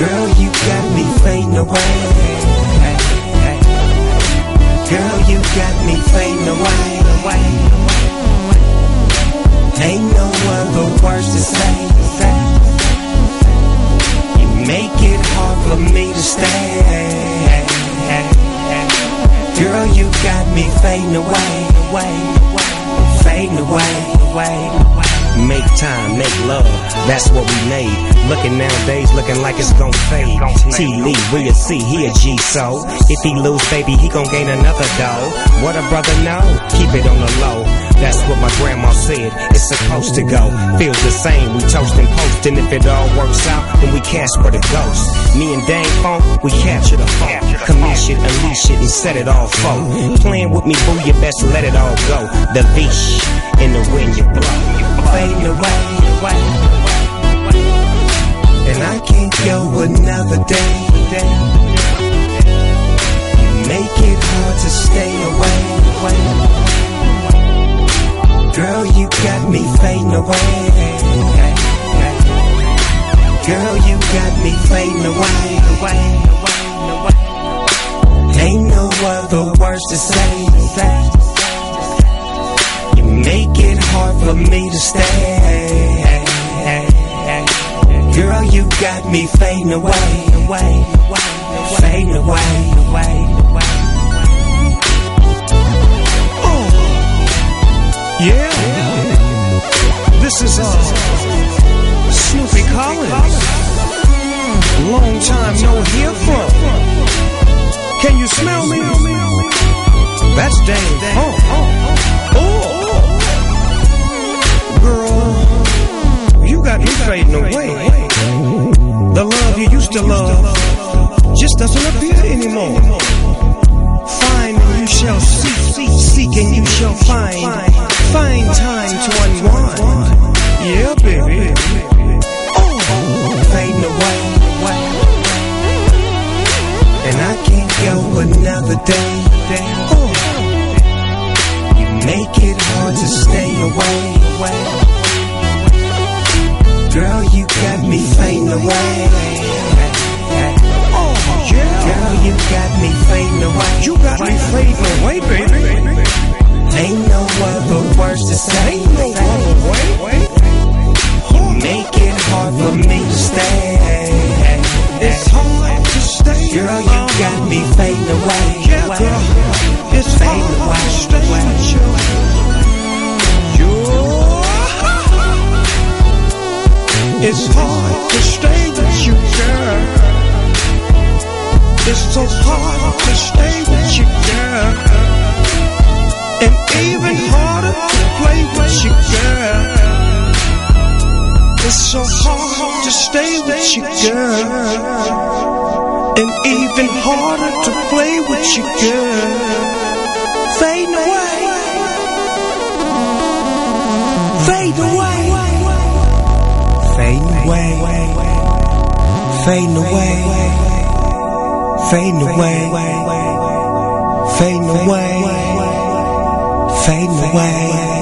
Girl, you got me fading away. Girl, you got me fading away. Ain't no other words to say. You make it hard for me to stay. Girl, you got me fading away, away, fading away, away. Make time, make love, that's what we made. Looking nowadays, looking like it's gon' fade. T Lee, we'll see, he a G so. If he lose, baby, he gon' gain another dough. What a brother know, keep it on the low. That's what my grandma said, it's supposed to go. Feels the same, we toast and post, and if it all works out, then we cash for the ghost. Me and Dang Funk, we capture the phone. Commission, unleash it, and set it all for. Playing with me, boo, you best let it all go. The leash in the wind you blow. Fading away, away. Me fading away, away, fading away, away. Yeah. This is uh Snoopy Collins. Long time no hear from. Can you smell me? That's Dave Funk. Oh, girl, you got me fading away. The love you used to love just doesn't appear anymore. Find and you shall seek, seek and you shall find. Find time to unwind. Yeah, baby. Oh, fading away. And I can't go another day. Oh, you make it hard to stay away. Girl, you got me fading away. Oh, yeah. Girl, you got me fading away. You got me fading away, baby. Ain't no other words to say. Ain't no other way. Make it hard for me to stay. It's hard to stay. Girl, you got me fading away. Yeah, girl. It's hard away. It's hard to stay with you, girl. It's so hard to stay with you, girl. And even harder to play with you, girl. It's so hard to stay with you, girl. And even harder to play with you, girl. Fade away. Fade away. Fading away. Fading away. Fading away. Fading away. Fading away.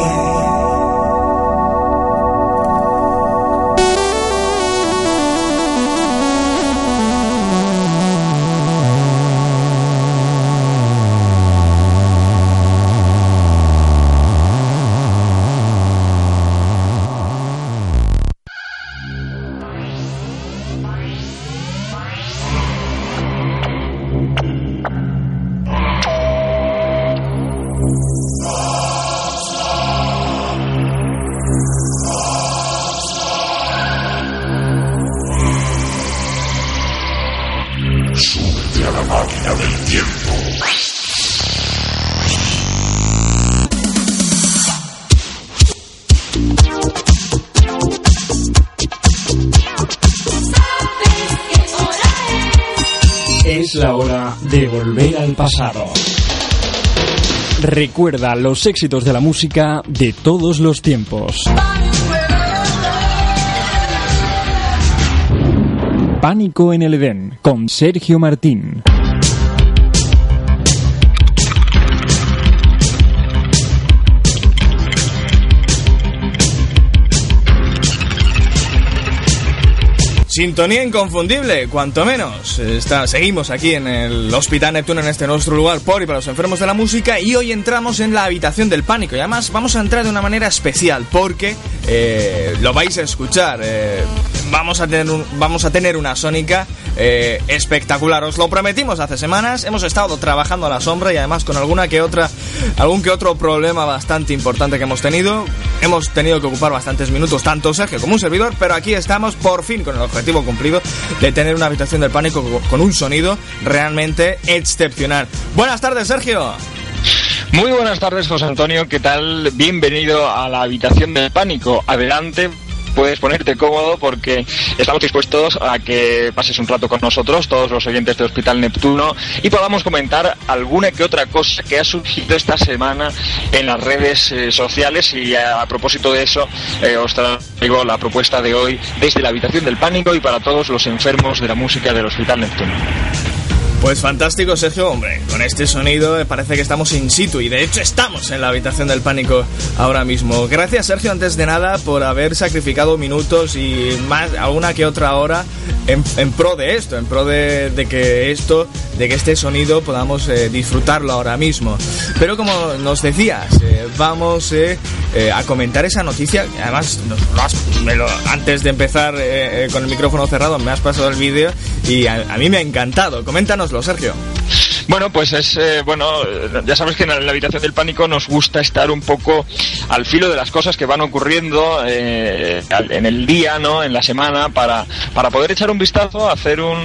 Recuerda los éxitos de la música de todos los tiempos. Pánico en el Edén con Sergio Martín. Sintonía inconfundible, cuanto menos. Está, seguimos aquí en el Hospital Neptuno, en este nuestro lugar por y para los enfermos de la música. Y hoy entramos en la habitación del pánico. Y además vamos a entrar de una manera especial porque eh, lo vais a escuchar. eh, vamos, a tener un- vamos a tener una sónica eh, espectacular. Os lo prometimos hace semanas. Hemos estado trabajando a la sombra y además con alguna que otra, algún que otro problema bastante importante que hemos tenido. Hemos tenido que ocupar bastantes minutos, tanto Sergio como un servidor, pero aquí estamos por fin con el objetivo cumplido de tener una habitación del pánico co- con un sonido realmente excepcional. Buenas tardes, Sergio. Muy buenas tardes, José Antonio. ¿Qué tal? Bienvenido a la habitación del pánico. Adelante. Puedes ponerte cómodo porque estamos dispuestos a que pases un rato con nosotros, todos los oyentes de Hospital Neptuno, y podamos comentar alguna que otra cosa que ha surgido esta semana en las redes eh, sociales. Y a, propósito de eso, eh, os traigo la propuesta de hoy desde la habitación del pánico y para todos los enfermos de la música del Hospital Neptuno. Pues fantástico, Sergio. Hombre, con este sonido parece que estamos in situ y de hecho estamos en la habitación del pánico ahora mismo. Gracias, Sergio, antes de nada, por haber sacrificado minutos y más, alguna que otra hora en, pro de esto, en pro de, que esto, de que este sonido podamos eh, disfrutarlo ahora mismo. Pero como nos decías, eh, vamos eh, a comentar esa noticia. Además, antes de empezar con el micrófono cerrado, me has pasado el vídeo y a, a mí me ha encantado. Coméntanoslo, Sergio. Bueno, pues es, eh, bueno, ya sabes que en la, habitación del pánico nos gusta estar un poco al filo de las cosas que van ocurriendo eh, en el día, ¿no? En la semana, para, para poder echar un vistazo, hacer un,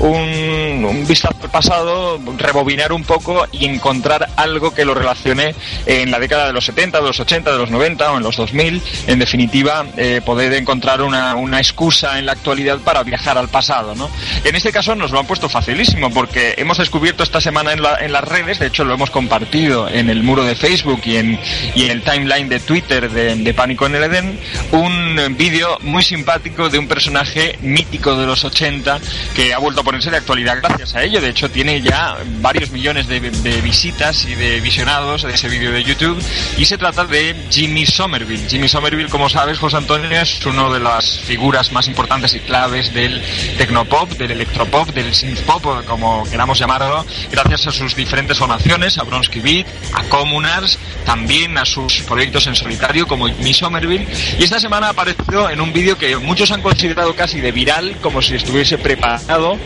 un, un vistazo al pasado, rebobinar un poco y encontrar algo que lo relacione en la década de los 70, de los 80, de los 90 o en los 2000. En definitiva, eh, poder encontrar una, una excusa en la actualidad para viajar al pasado, ¿no? En este caso nos lo han puesto facilísimo porque hemos descubierto esta semana en, la- en las redes, de hecho lo hemos compartido en el muro de Facebook y en, y en el timeline de Twitter de, de Pánico en el Edén, un vídeo muy simpático de un personaje mítico de los 80 que ha vuelto a ponerse de actualidad gracias a ello. De hecho, tiene ya varios millones de, de visitas y de visionados de ese vídeo de YouTube. Y se trata de Jimmy Somerville. Jimmy Somerville, como sabes, José Antonio, es una de las figuras más importantes y claves del tecnopop, del electropop, del synthpop, como queramos llamarlo, gracias a sus diferentes formaciones, a Bronsky Beat, a Communards, también a sus proyectos en solitario como Jimmy Somerville. Y esta semana apareció en un vídeo que muchos han considerado casi de viral, como si estuviese preparado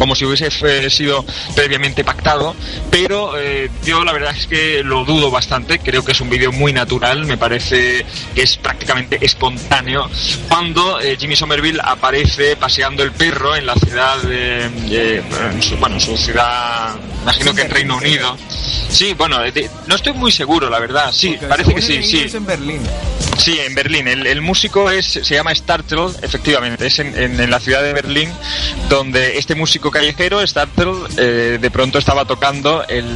como si hubiese eh, sido previamente pactado, pero eh, yo la verdad es que lo dudo bastante, creo que es un vídeo muy natural, me parece que es prácticamente espontáneo, cuando eh, Jimmy Somerville aparece paseando el perro en la ciudad de, en su, bueno, en su ciudad, imagino que en Reino Unido. Sí, bueno, de- no estoy muy seguro, la verdad, sí, parece que sí, sí. Es en Berlín. Sí, en Berlín. El, el músico es, se llama Startle, efectivamente. Es en, en- en la ciudad de Berlín donde este músico callejero, Startle, eh, de pronto estaba tocando el,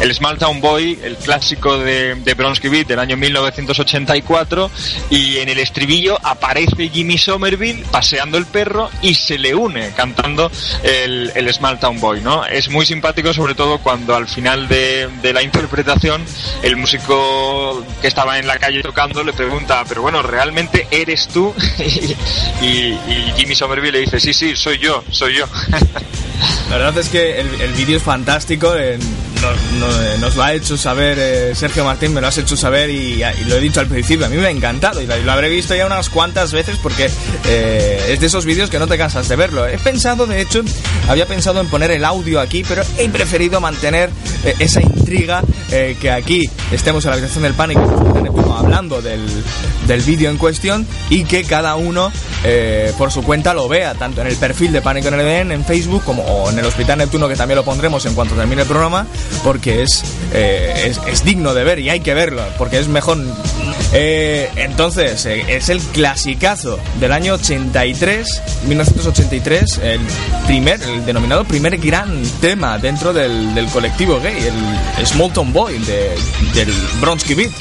el, Small Town Boy, el clásico de, de Bronsky Beat del año 1984. Y en el estribillo aparece Jimmy Somerville paseando el perro y se le une cantando el, el Small Town Boy, ¿no? Es muy simpático, sobre todo cuando al final de, de la interpretación el músico que estaba en la calle tocando le pregunta, pero bueno, ¿realmente eres tú? y Jimmy Somerville le dice, sí, sí, soy yo, soy yo. La verdad es que el, el vídeo es fantástico. eh, eh, nos lo ha hecho saber eh, Sergio Martín, me lo has hecho saber y, y lo he dicho al principio. A mí me ha encantado y lo, habré visto ya unas cuantas veces porque eh, es de esos vídeos que no te cansas de verlo. He pensado, de hecho, había pensado en poner el audio aquí, pero he preferido mantener eh, esa intriga que aquí estemos en la habitación del pánico hablando del, del vídeo en cuestión y que cada uno por su cuenta lo vea, tanto en el perfil de Pánico en el En Facebook, como en el Hospital Neptuno, que también lo pondremos en cuanto termine el programa, porque es, eh, es, digno de ver y hay que verlo, porque es mejor. Eh, entonces, eh, es el clasicazo del año 83, 1983, el primer, el denominado primer gran tema dentro del, del colectivo gay, el Small Boy de, del Bronsky Beat.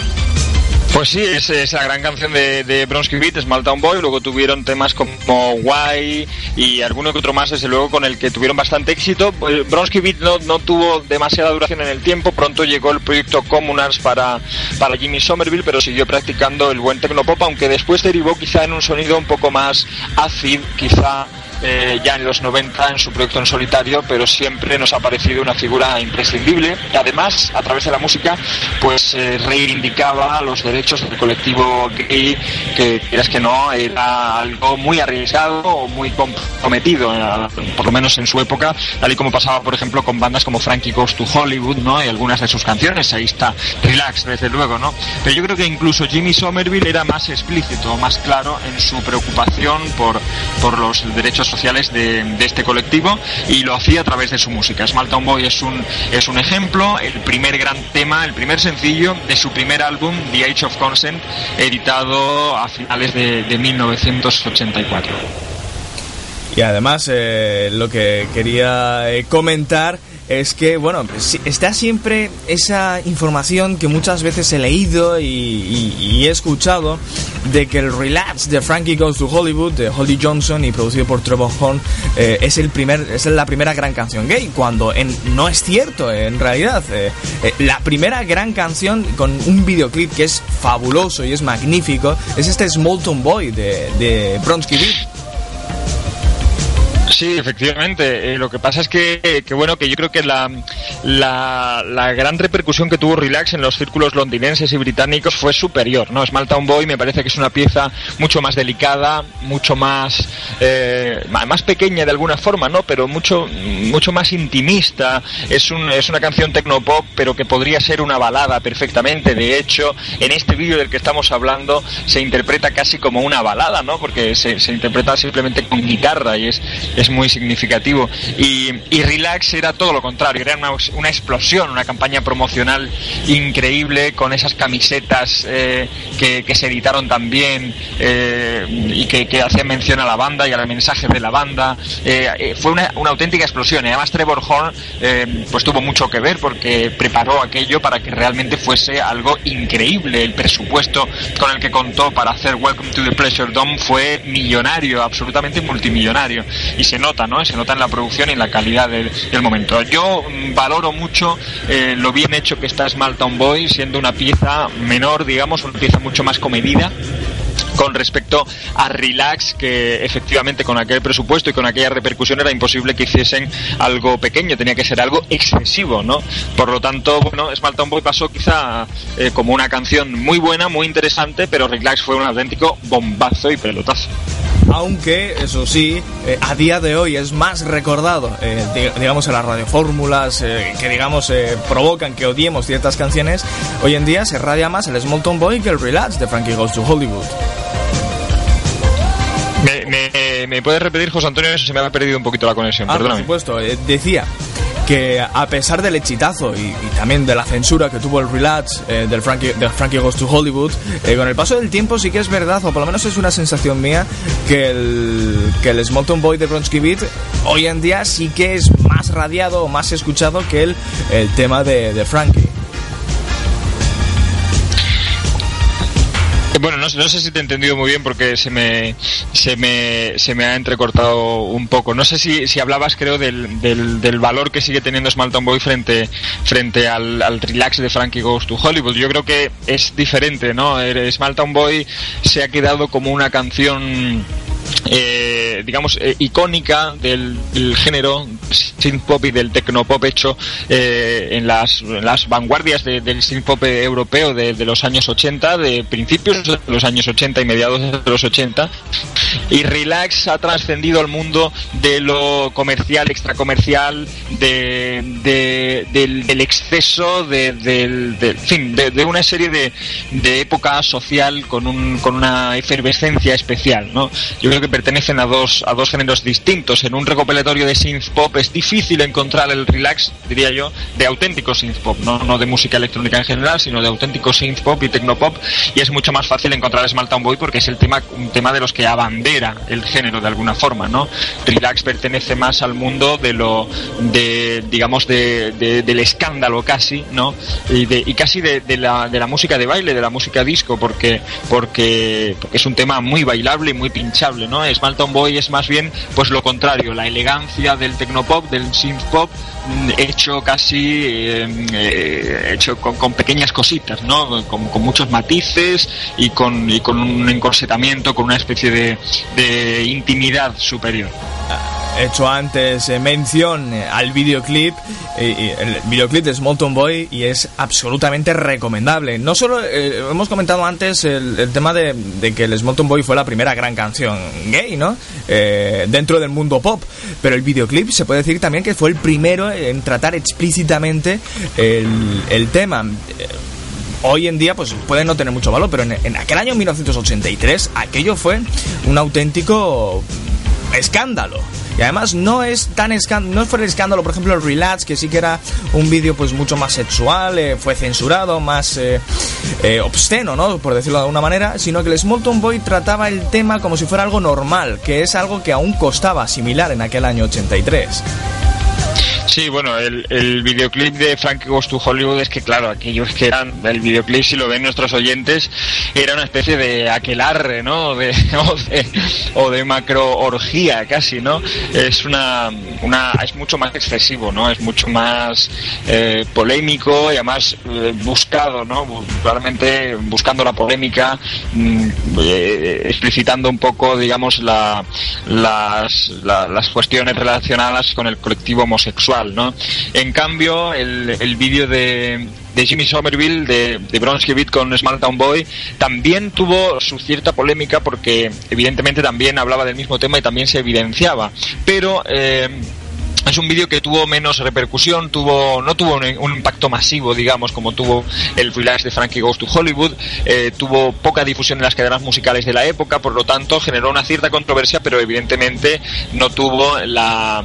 Pues sí, es, es la gran canción de, de Bronsky Beat, Small Town Boy. Luego tuvieron temas como Why y alguno que otro más, desde luego, con el que tuvieron bastante éxito. Pues Bronsky Beat no, no tuvo demasiada duración en el tiempo. Pronto llegó el proyecto Communards para, para Jimmy Somerville, pero siguió practicando el buen tecnopop, aunque después derivó quizá en un sonido un poco más acid, quizá eh, ya en los 90 en su proyecto en solitario, pero siempre nos ha parecido una figura imprescindible. Además, a través de la música, pues eh, reivindicaba los derechos del colectivo gay, que quieras que no, era algo muy arriesgado o muy comprometido, eh, por lo menos en su época, tal y como pasaba, por ejemplo, con bandas como Frankie Goes to Hollywood, ¿no? Y algunas de sus canciones, ahí está Relax, desde luego, ¿no? Pero yo creo que incluso Jimmy Somerville era más explícito, más claro en su preocupación por, por los derechos sociales de, este colectivo y lo hacía a través de su música. Small Town Boy es un, es un ejemplo, el primer gran tema, el primer sencillo de su primer álbum, The Age of Consent, editado a finales de, de 1984. Y además, eh, lo que quería eh, comentar es que, bueno, está siempre esa información que muchas veces he leído y, he escuchado de que el Relapse de Frankie Goes to Hollywood de Holly Johnson y producido por Trevor Horn eh, es el primer es la primera gran canción gay cuando en, no es cierto en realidad Eh, eh, la primera gran canción con un videoclip que es fabuloso y es magnífico es este Small Boy de, de Bronsky Beat Sí, efectivamente. Eh, lo que pasa es que, que, bueno, que yo creo que la, la, la gran repercusión que tuvo Relax en los círculos londinenses y británicos fue superior, ¿no? Small Town Boy me parece que es una pieza mucho más delicada, mucho más, eh, más pequeña de alguna forma, ¿no? Pero mucho, mucho más intimista. Es, un, es una canción tecnopop, pero que podría ser una balada perfectamente. De hecho, en este vídeo del que estamos hablando se interpreta casi como una balada, ¿no? Porque se, se interpreta simplemente con guitarra y es, es muy significativo. Y, y Relax era todo lo contrario, era una, una explosión, una campaña promocional increíble con esas camisetas eh, que, que se editaron también eh, y que, que hacían mención a la banda y al mensaje de la banda. Eh, fue una, una auténtica explosión y además Trevor Horn pues tuvo mucho que ver porque preparó aquello para que realmente fuese algo increíble. El presupuesto con el que contó para hacer Welcome to the Pleasure Dome fue millonario, absolutamente multimillonario. Y se nota, ¿no? Se nota en la producción y en la calidad del, momento. Yo mm, valoro mucho eh, lo bien hecho que está Small Town Boy, siendo una pieza menor, digamos, una pieza mucho más comedida con respecto a Relax, que efectivamente con aquel presupuesto y con aquella repercusión era imposible que hiciesen algo pequeño, tenía que ser algo excesivo, ¿no? Por lo tanto, bueno, Small Town Boy pasó quizá eh, como una canción muy buena, muy interesante, pero Relax fue un auténtico bombazo y pelotazo. Aunque, eso sí, eh, a día de hoy es más recordado, eh, di- digamos, en las radiofórmulas que, digamos, provocan que odiemos ciertas canciones. Hoy en día se radia más el Small Town Boy que el Relax de Frankie Goes to Hollywood. ¿Me, me, me puedes repetir, José Antonio? Eso se me ha perdido un poquito la conexión, Ah, por supuesto, eh, decía que a pesar del exitazo y, y también de la censura que tuvo el Relax eh, del Frankie, de Frankie Goes to Hollywood, eh, con el paso del tiempo sí que es verdad, o por lo menos es una sensación mía, que el, que el Small Town Boy de Bronski Beat hoy en día sí que es más radiado o más escuchado que el, el tema de, de Frankie. Bueno, no, no sé si te he entendido muy bien porque se me, se me, se me ha entrecortado un poco. No sé si, si hablabas, creo, del, del, valor que sigue teniendo Small Town Boy frente, frente al, al relax de Frankie Goes to Hollywood. Yo creo que es diferente, ¿no? El Small Town Boy se ha quedado como una canción eh, digamos, eh, icónica del, género synth pop y del techno pop hecho eh, en, las, las vanguardias de- del synth pop europeo de, los años 80, de principios de los años 80 y mediados de los 80. Y Relax ha trascendido al mundo de lo comercial, extracomercial, de, de- del, exceso, de, del, fin, de, una serie de, de época social con, un, con una efervescencia especial, ¿no? Yo creo que pertenecen a dos, a dos géneros distintos. En un recopilatorio de synth pop es difícil encontrar el relax, diría yo, de auténtico synth pop, no, no de música electrónica en general, sino de auténtico synth pop y tecnopop. Y es mucho más fácil encontrar Small Town Boy porque es el tema, un tema de los que abandera el género de alguna forma, ¿no? Relax pertenece más al mundo de lo, de, digamos, de, de- del escándalo casi, ¿no? Y, de, y casi de, de la, de la música de baile, de la música disco, porque, porque, porque es un tema muy bailable y muy pinchable, ¿no? Town Boy es más bien, pues lo contrario, la elegancia del tecnopop, del synth pop, mm, hecho casi, eh, eh, hecho con, con pequeñas cositas, ¿no? Con, con muchos matices y con, y con un encorsetamiento, con una especie de, de intimidad superior. He hecho antes eh, mención eh, al videoclip, el videoclip de Small Town Boy y es absolutamente recomendable. No solo eh, hemos comentado antes el, tema de, que el Small Town Boy fue la primera gran canción gay, ¿no? Dentro del mundo pop, pero el videoclip se puede decir también que fue el primero en tratar explícitamente el, tema. Hoy en día pues puede no tener mucho valor, pero en aquel año 1983 aquello fue un auténtico escándalo. Y además no es tan escándalo, no fue el escándalo, por ejemplo, el Relax, que sí que era un vídeo pues mucho más sexual, eh, fue censurado, más eh, eh, obsceno, ¿no? Por decirlo de alguna manera, sino que el Smolton Boy trataba el tema como si fuera algo normal, que es algo que aún costaba asimilar en aquel año 83. Sí, bueno, el, el videoclip de Frankie Goes to Hollywood es que, claro, aquellos que eran, el videoclip, si lo ven nuestros oyentes, era una especie de aquelarre, ¿no? De, o, de, o macro orgía casi, ¿no? Es una, una, es mucho más excesivo, ¿no? Es mucho más eh, polémico y además eh, buscado, ¿no? Claramente buscando la polémica, mm, eh, explicitando un poco, digamos, la, las, la- las cuestiones relacionadas con el colectivo homosexual, En cambio, el, el vídeo de, Jimmy Somerville, de, de Bronski Beat con Small Town Boy, también tuvo su cierta polémica porque evidentemente también hablaba del mismo tema y también se evidenciaba. Pero... eh, Es un vídeo que tuvo menos repercusión, tuvo no tuvo un, impacto masivo, digamos, como tuvo el Relax de Frankie Goes to Hollywood, eh, tuvo poca difusión en las cadenas musicales de la época, por lo tanto generó una cierta controversia, pero evidentemente no tuvo la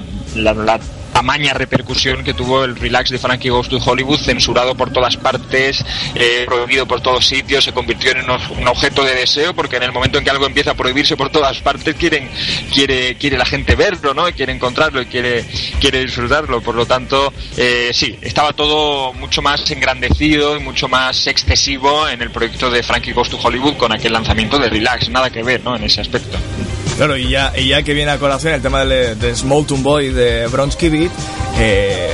tamaña repercusión que tuvo el Relax de Frankie Goes to Hollywood, censurado por todas partes, eh, prohibido por todos sitios, se convirtió en un, objeto de deseo, porque en el momento en que algo empieza a prohibirse por todas partes, quieren, quiere, quiere la gente verlo, ¿no? Quiere encontrarlo y quiere, quiere disfrutarlo. Por lo tanto, eh, sí, estaba todo mucho más engrandecido y mucho más excesivo en el proyecto de Frankie Goes to Hollywood con aquel lanzamiento de Relax, nada que ver, ¿no? En ese aspecto. Claro, y ya, y ya que viene a colación el tema de, de Boy de Bronsky Beat, eh,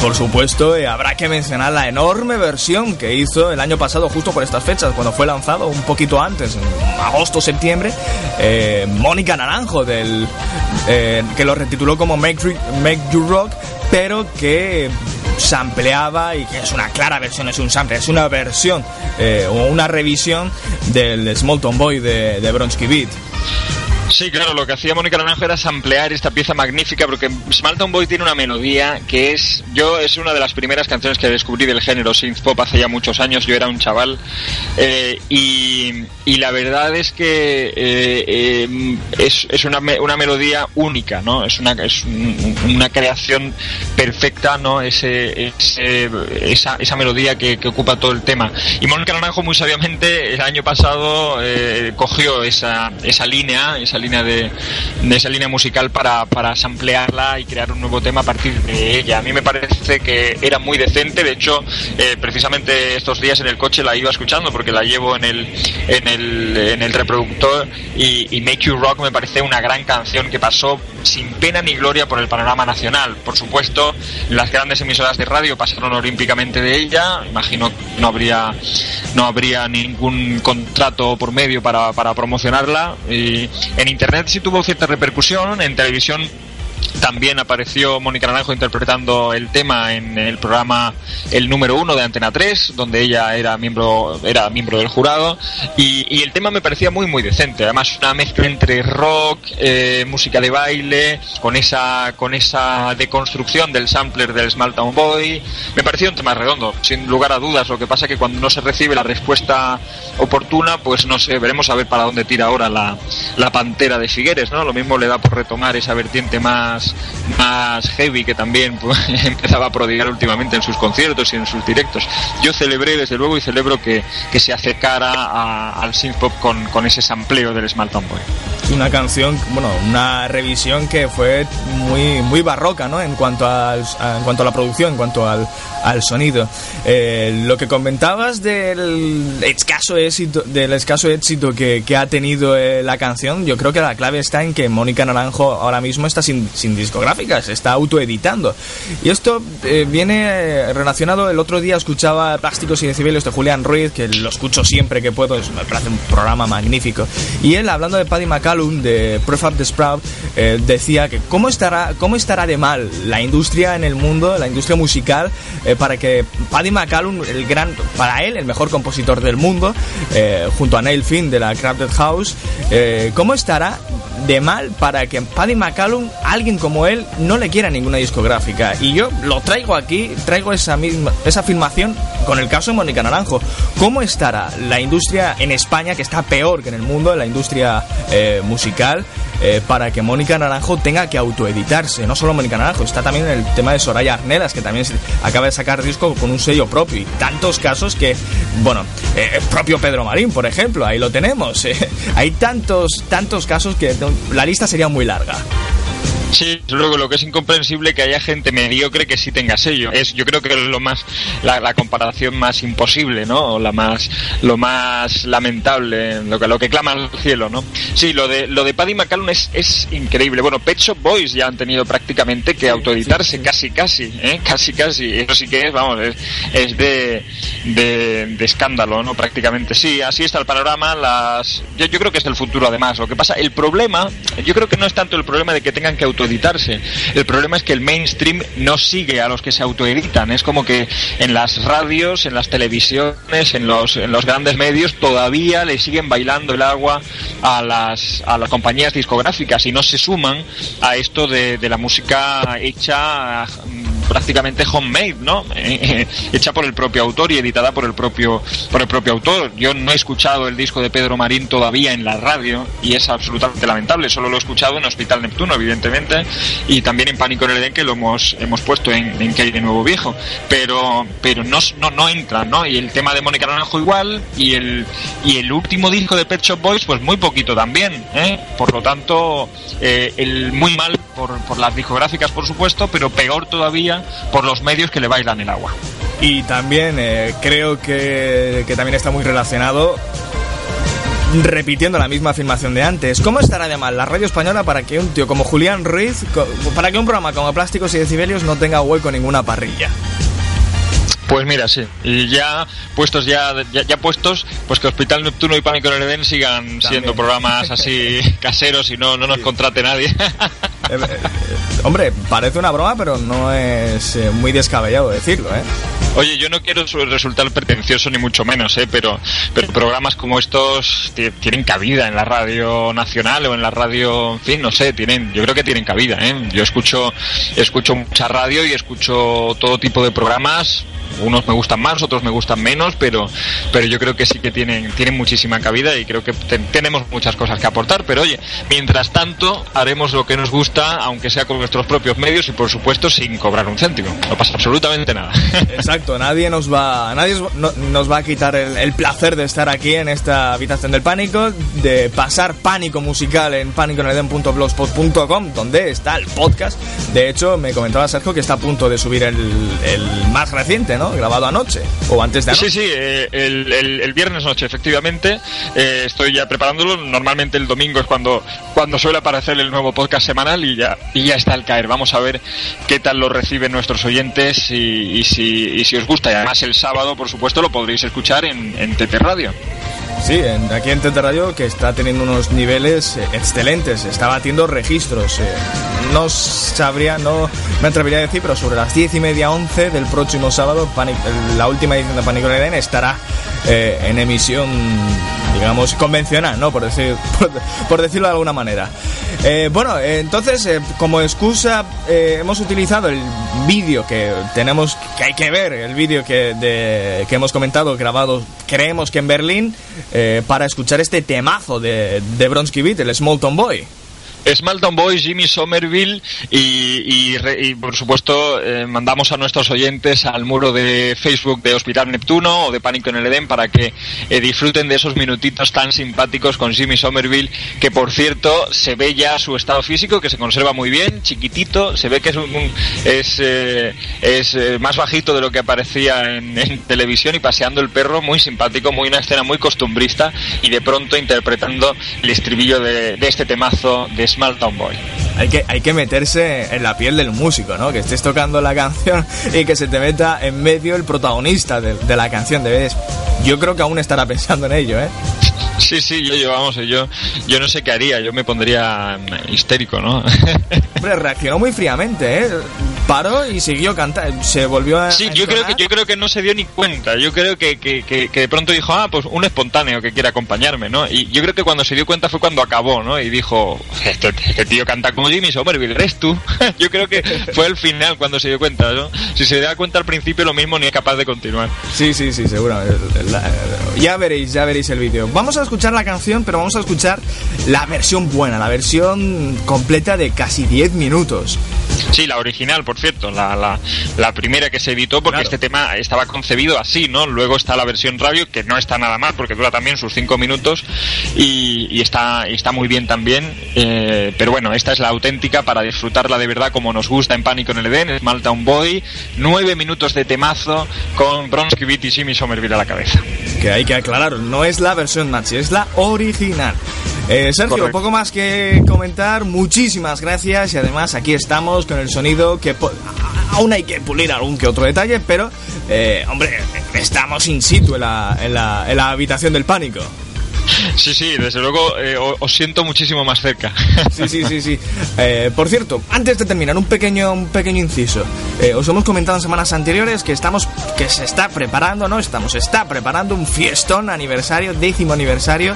por supuesto, eh, habrá que mencionar la enorme versión que hizo el año pasado, justo por estas fechas, cuando fue lanzado, un poquito antes, en agosto, septiembre, eh, Mónica Naranjo, del, que lo retituló como Make, Make You Rock, pero que sampleaba y que es una clara versión, es un sample, es una versión o una revisión del Smolton Boy de, de Bronsky Beat. Sí, claro, lo que hacía Mónica Naranjo era samplear esta pieza magnífica porque Smalton Boy tiene una melodía que es, yo es una de las primeras canciones que descubrí del género synth pop hace ya muchos años, yo era un chaval eh, y, y la verdad es que eh, eh, es, es una, una melodía única, ¿no? Es una, es un- una creación perfecta, ¿no? Ese, ese- esa, esa melodía que, que ocupa todo el tema. Y Mónica Naranjo muy sabiamente el año pasado eh, cogió esa, esa línea, esa línea de, de esa línea musical para, para samplearla y crear un nuevo tema a partir de ella. A mí me parece que era muy decente, de hecho, eh, precisamente estos días en el coche la iba escuchando porque la llevo en el, en el, en el reproductor y, y Make You Rock me parece una gran canción que pasó sin pena ni gloria por el panorama nacional. Por supuesto, las grandes emisoras de radio pasaron olímpicamente de ella, imagino no habría no habría ningún contrato por medio para, para promocionarla y en internet sí tuvo cierta repercusión, en televisión también apareció Mónica Naranjo interpretando el tema en el programa El número uno de Antena 3, donde ella era miembro, era miembro del jurado, y, el tema me parecía muy muy decente. Además, una mezcla entre rock, eh, música de baile, con esa, con esa deconstrucción del sampler del Small Town Boy. Me pareció un tema redondo, sin lugar a dudas. Lo que pasa que cuando no se recibe la respuesta oportuna, pues no sé, veremos a ver para dónde tira ahora la, la pantera de Figueres, ¿no? Lo mismo le da por retomar esa vertiente más, más heavy que también pues, empezaba a prodigar últimamente en sus conciertos y en sus directos. Yo celebré, desde luego, y celebro que, que se acercara a- al synth pop con, con ese sampleo del Small Boy. una canción, bueno, una revisión que fue muy, muy barroca, ¿no? En cuanto, a- en cuanto a la producción, en cuanto al, al sonido. Eh, lo que comentabas del escaso éxito, del escaso éxito que, que ha tenido eh, la canción, yo creo que la clave está en que Mónica Naranjo ahora mismo está sin, sin discográficas, está autoeditando. Y esto eh, viene eh, relacionado, el otro día escuchaba Plásticos y Decibelios de Julián Ruiz, que lo escucho siempre que puedo, es- me parece un programa magnífico. Y él, hablando de Paddy McCallum, de Prefab the Sprout, eh, decía que cómo estará, cómo estará de mal la industria en el mundo, la industria musical, eh, para que Paddy McCallum, el gran, para él, el mejor compositor del mundo, eh, junto a Neil Finn de la Crafted House, eh, cómo estará de mal para que Paddy McCallum, alguien como él, no le quiera ninguna discográfica. Y yo lo traigo aquí, traigo esa misma, esa afirmación con el caso de Mónica Naranjo. ¿Cómo estará la industria en España, que está peor que en el mundo, la industria musical, eh, para que Mónica Naranjo tenga que autoeditarse? No solo Mónica Naranjo, está también el tema de Soraya Arnelas, que también acaba de sacar disco con un sello propio. Y tantos casos que, bueno, eh, el propio Pedro Marín, por ejemplo, ahí lo tenemos. eh. Hay tantos, tantos casos que la lista sería muy larga. Sí, luego lo que es incomprensible que haya gente mediocre que sí tenga sello. Es, yo creo que es lo más, la, la comparación más imposible, ¿no? O la más, lo más lamentable, lo que, lo que clama al cielo, ¿no? Sí, lo de, lo de Paddy McCallum es, es increíble. Bueno, Pet Shop Boys ya han tenido prácticamente que autoeditarse, casi, casi, ¿eh? Casi, casi. Eso sí que es, vamos, es, es de, de, de escándalo, ¿no? Prácticamente sí, así está el panorama. Las, yo, yo creo que es el futuro además. Lo que pasa, el problema, yo creo que no es tanto el problema de que tengan que autoeditarse. El problema es que el mainstream no sigue a los que se autoeditan. Es como que en las radios, en las televisiones, en los, en los grandes medios todavía le siguen bailando el agua a las, a las compañías discográficas y no se suman a esto de, la música hecha prácticamente homemade, ¿no? Hecha por el propio autor y editada por el propio por el propio autor. Yo no he escuchado el disco de Pedro Marín todavía en la radio y es absolutamente lamentable. Solo lo he escuchado en Hospital Neptuno, evidentemente, y también en Pánico en el Edén que lo hemos hemos puesto en, en que hay de nuevo viejo. Pero pero no no no entra, ¿no? Y el tema de Mónica Naranjo igual y el y el último disco de Pet Shop Boys pues muy poquito también, ¿eh? Por lo tanto eh, el muy mal por, por las discográficas por supuesto, pero peor todavía por los medios que le bailan el agua. Y también eh, creo que, que también está muy relacionado repitiendo la misma afirmación de antes. ¿Cómo estará de mal la radio española para que un tío como Julián Ruiz, para que un programa como Plásticos y Decibelios no tenga hueco en ninguna parrilla? Pues mira, sí. Y ya puestos ya, ya, ya puestos, pues que Hospital Neptuno y Pánico en el Edén sigan siendo programas así caseros y no, no nos contrate nadie. Eh, eh, hombre, parece una broma, pero no es eh, muy descabellado decirlo, ¿eh? Oye, yo no quiero su- resultar pretencioso ni mucho menos, ¿eh? pero, pero programas como estos ti- tienen cabida en la radio nacional o en la radio, en fin, no sé, tienen, yo creo que tienen cabida. ¿eh? Yo escucho, escucho mucha radio y escucho todo tipo de programas. Unos me gustan más, otros me gustan menos, pero, pero yo creo que sí que tienen, tienen muchísima cabida y creo que ten- tenemos muchas cosas que aportar. Pero oye, mientras tanto, haremos lo que nos gusta, aunque sea con nuestros propios medios y por supuesto sin cobrar un céntimo. No pasa absolutamente nada. Exacto, nadie nos va, nadie os- no- nos va a quitar el, el placer de estar aquí en esta habitación del pánico, de pasar pánico musical en paniconeden.blogspot.com, donde está el podcast. De hecho, me comentaba Sergio que está a punto de subir el, el más reciente, ¿no? Grabado anoche o antes de anoche. Sí, sí, eh, el, el- el viernes noche, efectivamente. Eh, estoy ya preparándolo. Normalmente el domingo es cuando, cuando suele aparecer el nuevo podcast semanal y ya, y ya está al caer. Vamos a ver qué tal lo reciben nuestros oyentes y, si, y si os gusta. Y además el sábado, por supuesto, lo podréis escuchar en, en TT Radio. Sí, aquí en Tete Radio que está teniendo unos niveles eh, excelentes, está batiendo registros. eh, no sabría, no me atrevería a decir, pero sobre las 10 y media, 11 del próximo sábado, la última edición de Edén estará eh, en emisión, digamos, convencional, ¿no? Por, decir, por, decirlo de alguna manera. Eh, bueno, entonces, eh, como excusa, eh, hemos utilizado el vídeo que tenemos, que hay que ver, el vídeo que, que hemos comentado, grabado, creemos que en Berlín, eh, para escuchar este temazo de, de Bronsky Beat, el Small Town Boy. Smalltown Boy, Jimmy Somerville y, y por supuesto eh, mandamos a nuestros oyentes al muro de Facebook de Hospital Neptuno o de Pánico en el Edén para que eh, disfruten de esos minutitos tan simpáticos con Jimmy Somerville que por cierto se ve ya su estado físico que se conserva muy bien, chiquitito, se ve que es, un- es, eh, más bajito de lo que aparecía en, en televisión y paseando el perro muy simpático, muy una escena muy costumbrista y de pronto interpretando el estribillo de, de este temazo de Small Town Boy. Hay que, hay que meterse en la piel del músico, ¿no? Que estés tocando la canción y que se te meta en medio el protagonista de, de la canción. Debes, yo creo que aún estará pensando en ello, ¿eh? Sí, sí, yo, yo vamos, yo, yo no sé qué haría, yo me pondría mm, histérico, ¿no? Hombre, reaccionó muy fríamente, ¿eh? Paró y siguió cantando. Se volvió a. Sí, a yo creo que yo creo que no se dio ni cuenta. Yo creo que, que, de pronto dijo, ah, pues un espontáneo que quiere acompañarme, ¿no? Y yo creo que cuando se dio cuenta fue cuando acabó, ¿no? Y dijo, este, este tío canta como Jimmy Somerville, ¿eres tú? yo creo que fue al final cuando se dio cuenta, ¿no? Si se da cuenta al principio lo mismo ni es capaz de continuar. Sí, sí, sí, seguro. Ya veréis, ya veréis el vídeo. Vamos a escuchar la canción, pero vamos a escuchar la versión buena, la versión completa de casi 10 minutos. Sí, la original, por cierto, la, la, la primera que se editó, porque este tema estaba concebido así, ¿no? Luego está la versión radio, que no está nada mal, porque dura también sus cinco minutos y, y está, y está muy bien también. eh, pero bueno, esta es la auténtica para disfrutarla de verdad como nos gusta en Pánico en el Edén, es Maltown Boy, nueve minutos de temazo con Bronsky Beat y Jimmy Somerville a la cabeza. Que hay que aclarar, no es la versión Nachi, es la original. Eh, Sergio, Correcto. poco más que comentar, muchísimas gracias y además aquí estamos con el sonido que aún hay que pulir algún que otro detalle, pero eh, hombre, estamos in situ en la, en la, en la habitación del pánico. Sí, sí, desde luego eh, os siento muchísimo más cerca. Sí, sí, sí, sí. Eh, por cierto, antes de terminar, un pequeño, un pequeño inciso. Eh, os hemos comentado en semanas anteriores que estamos, que se está preparando, no estamos, está preparando un fiestón aniversario, décimo aniversario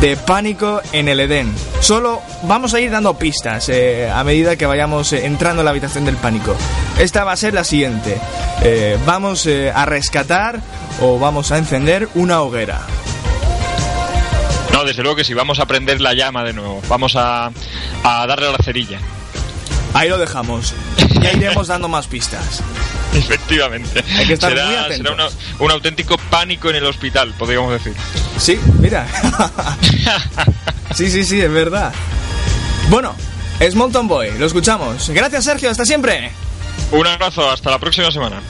de Pánico en el Edén. Solo vamos a ir dando pistas a medida que vayamos entrando en la habitación del Pánico. Esta va a ser la siguiente. Vamos a rescatar o vamos a encender una hoguera. No, desde luego que sí, vamos a prender la llama de nuevo. Vamos a, a darle a la cerilla. Ahí lo dejamos. Ya iremos dando más pistas. Efectivamente. Hay que estar será, muy atentos. será una- un auténtico pánico en el hospital, podríamos decir. Sí, mira. sí, sí, sí, es verdad. Bueno, es Molton Boy, lo escuchamos. Gracias, Sergio, hasta siempre. Un abrazo, hasta la próxima semana.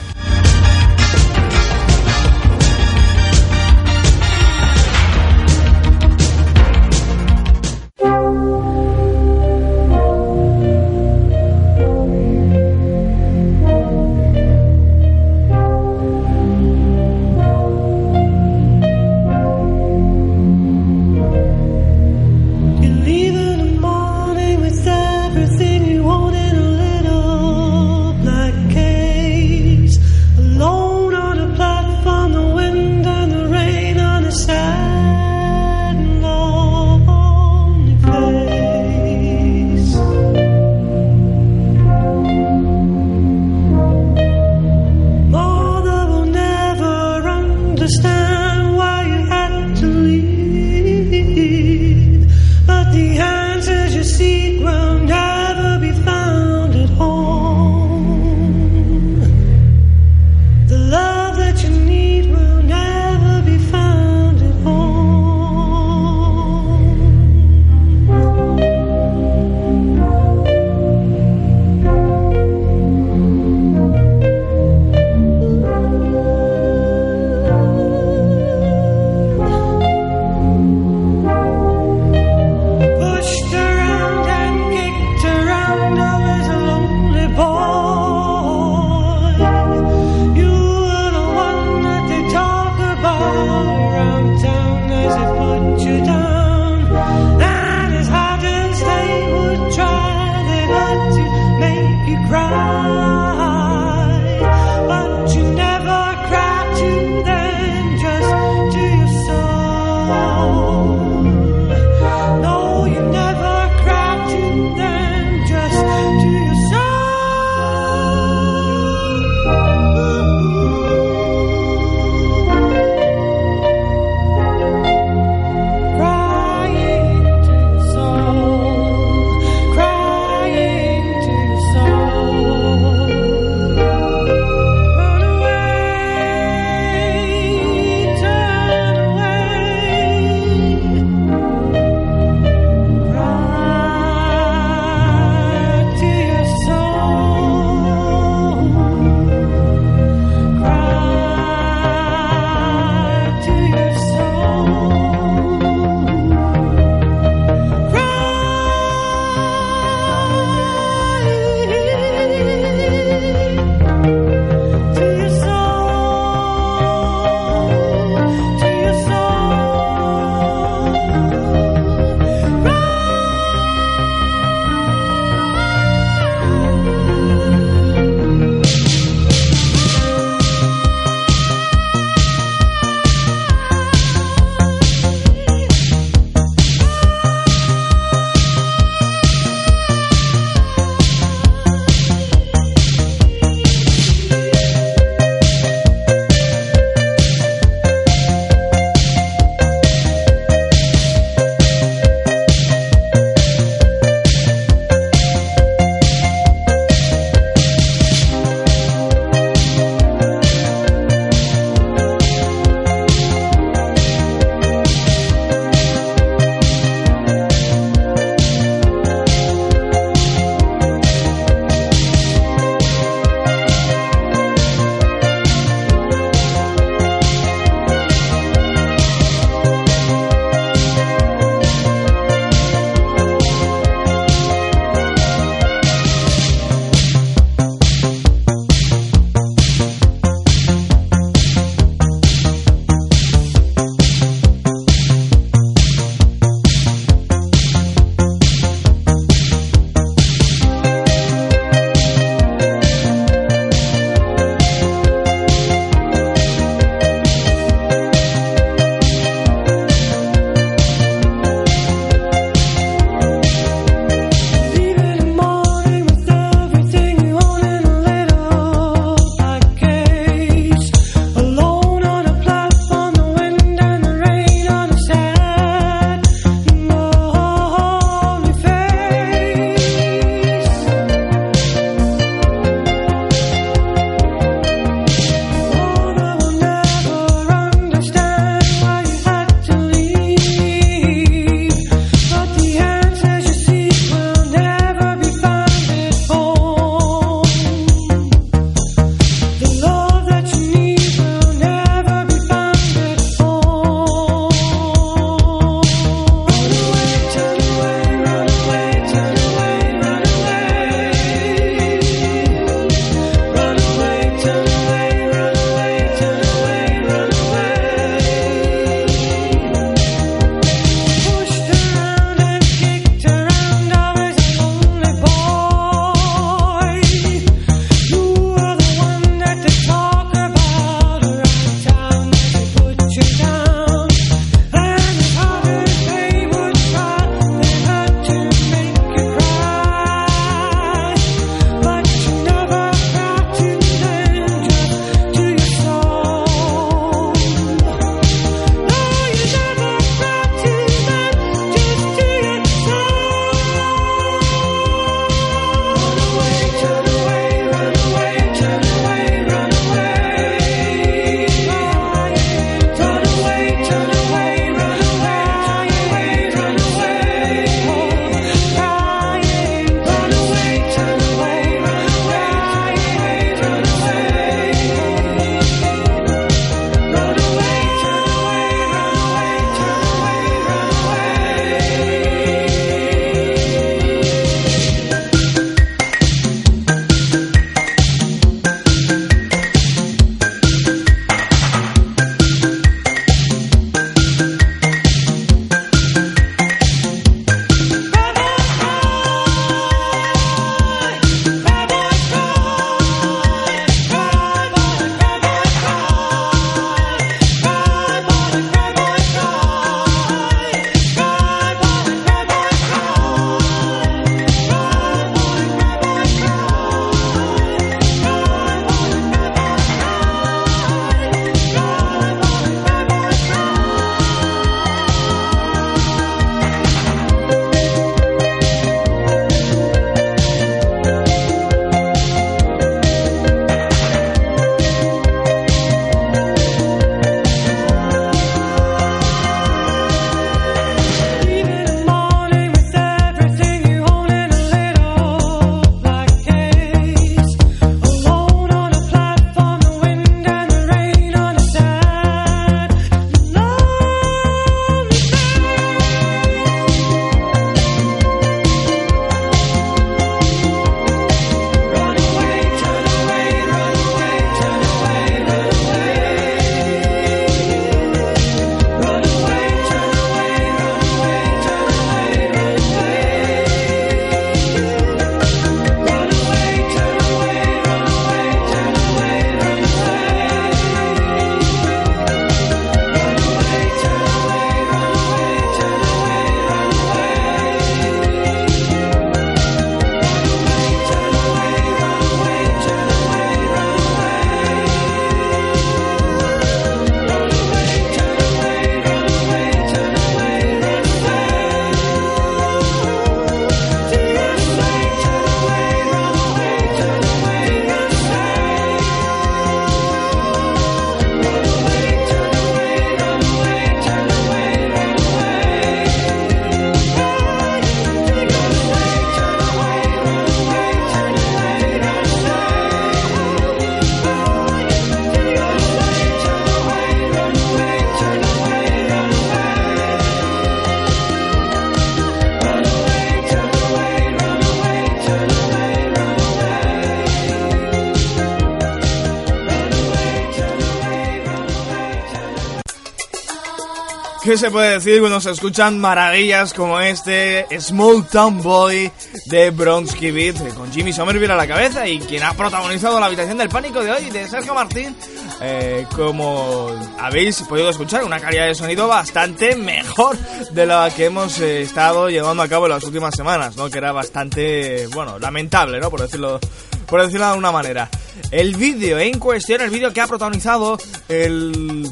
¿Qué se puede decir cuando se escuchan maravillas como este Small Town Boy de Bronsky Beat eh, con Jimmy Somerville a la cabeza y quien ha protagonizado la habitación del pánico de hoy de Sergio Martín? Eh, como habéis podido escuchar, una calidad de sonido bastante mejor de la que hemos eh, estado llevando a cabo en las últimas semanas, ¿no? Que era bastante, bueno, lamentable, ¿no? Por decirlo, por decirlo de alguna manera. El vídeo en cuestión, el vídeo que ha protagonizado el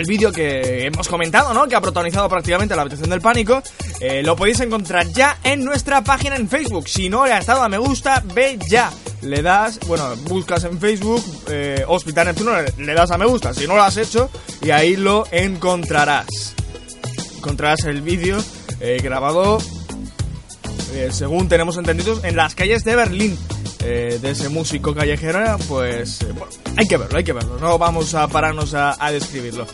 el vídeo que hemos comentado, ¿no? Que ha protagonizado prácticamente la habitación del pánico. eh, lo podéis encontrar ya en nuestra página en Facebook. Si no le has dado a me gusta, ve ya. Le das, bueno, buscas en Facebook eh, Hospital Neptuno, le, das a me gusta. Si no lo has hecho, y ahí lo encontrarás. Encontrarás el vídeo eh, grabado, según tenemos entendido, en las calles de Berlín. de ese músico callejero, pues bueno, hay que verlo, hay que verlo. No vamos a pararnos a describirlo.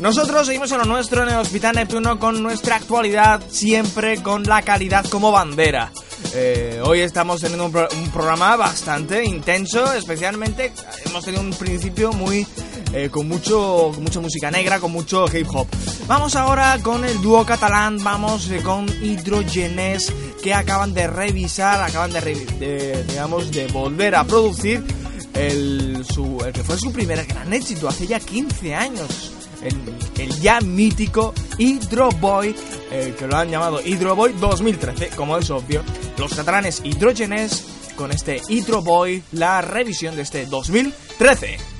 Nosotros seguimos en lo nuestro en el Hospital Neptuno con nuestra actualidad, siempre con la calidad como bandera. Eh, hoy estamos teniendo un, pro- un programa bastante intenso, especialmente hemos tenido un principio muy eh, con mucho con mucha música negra, con mucho hip hop. Vamos ahora con el dúo catalán, vamos eh, con Hidrogenes que acaban de revisar, acaban de, de, digamos de volver a producir el que fue su primer gran éxito hace ya 15 años. El, ya mítico Hydro Boy, eh, que lo han llamado Hydro Boy 2013, como es obvio. Los catalanes Hidrogenes con este Hydro Boy, la revisión de este 2013.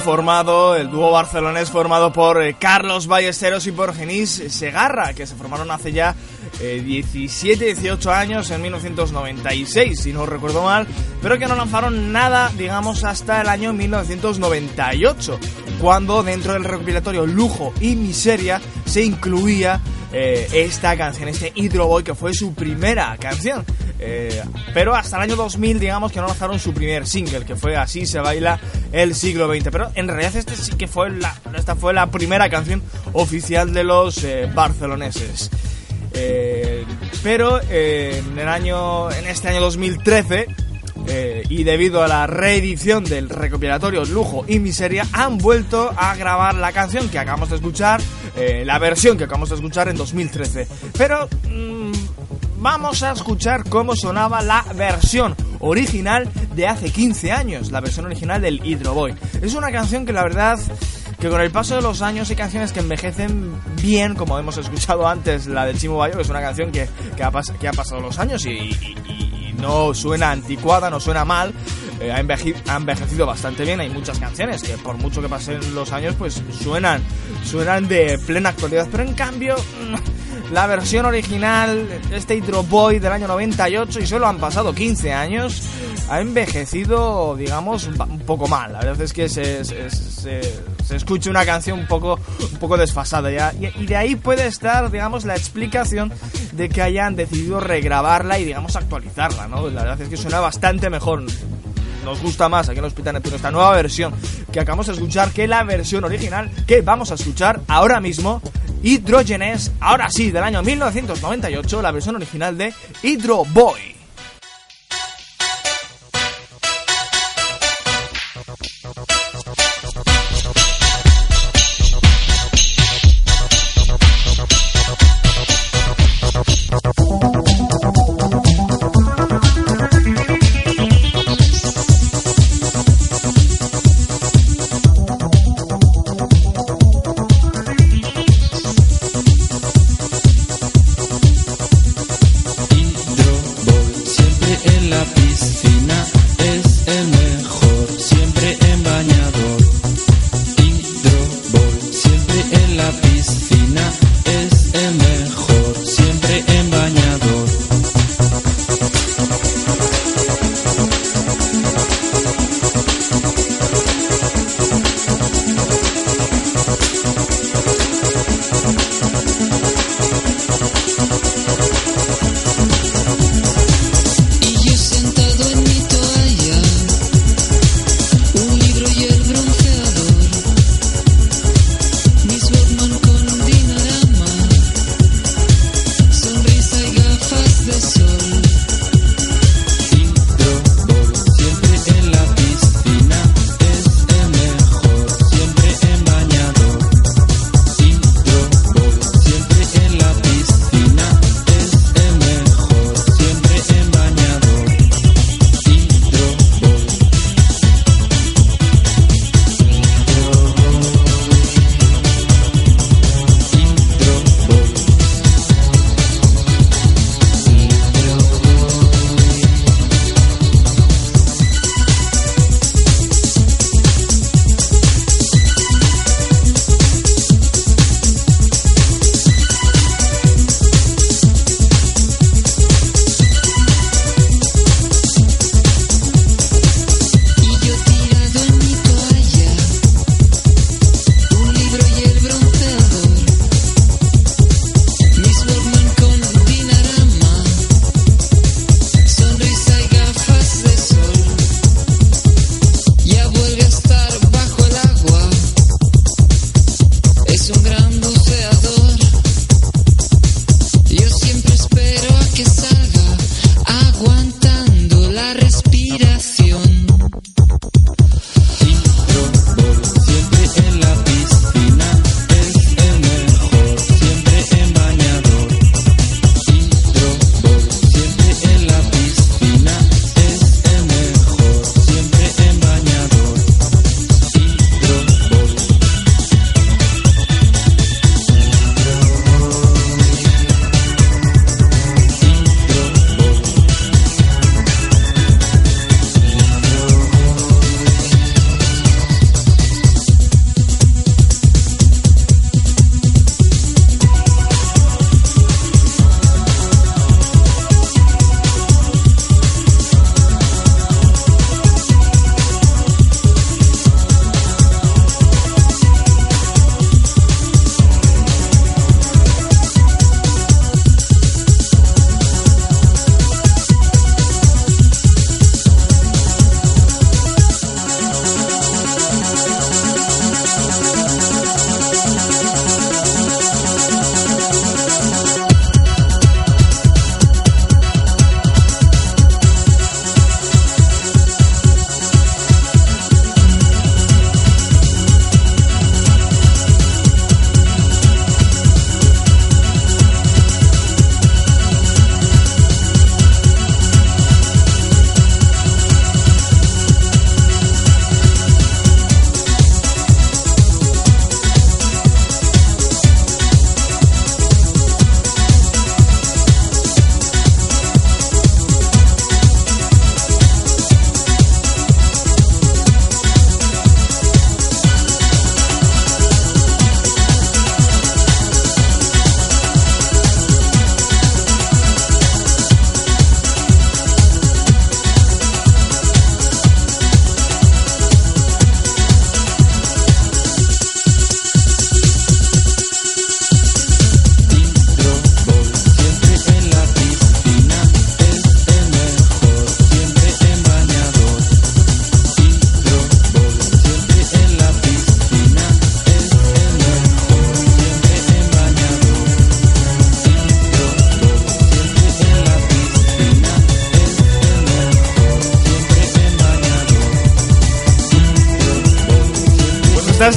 Formado, el dúo barcelonés formado por eh, Carlos Ballesteros y por Genís Segarra, que se formaron hace ya eh, 17, 18 años, en 1996, si no recuerdo mal, pero que no lanzaron nada, digamos, hasta el año 1998, cuando dentro del recopilatorio Lujo y Miseria se incluía eh, esta canción, este Hydro Boy, que fue su primera canción. Eh, pero hasta el año 2000, digamos que no lanzaron su primer single, que fue Así se baila el siglo XX. Pero en realidad este sí que fue la, esta fue la primera canción oficial de los eh, barceloneses. Eh, pero en el año, en este año 2013 eh, y debido a la reedición del recopilatorio Lujo y Miseria han vuelto a grabar la canción que acabamos de escuchar, la versión que acabamos de escuchar en 2013. Pero mm, vamos a escuchar cómo sonaba la versión original de hace 15 años, la versión original del Hydro Boy. Es una canción que la verdad que con el paso de los años hay canciones que envejecen bien, como hemos escuchado antes la del Chimo Bayo, que es una canción que, que, ha, pas- que ha pasado los años y, no suena anticuada, no suena mal, eh, ha, ha envejecido bastante bien, hay muchas canciones que por mucho que pasen los años pues suenan, suenan de plena actualidad, pero en cambio la versión original, este Hydro Boy del año 98 y solo han pasado 15 años, ha envejecido, digamos, un poco mal. La verdad es que se, se, se- se escucha una canción un poco, un poco desfasada ya. Y, y de ahí puede estar, digamos, la explicación de que hayan decidido regrabarla y, digamos, actualizarla, ¿no? La verdad es que suena bastante mejor. Nos gusta más aquí en el Hospital Neptuno esta nueva versión que acabamos de escuchar que la versión original que vamos a escuchar ahora mismo. Hydrogenes, ahora sí, del año 1998, la versión original de. Hydro Boy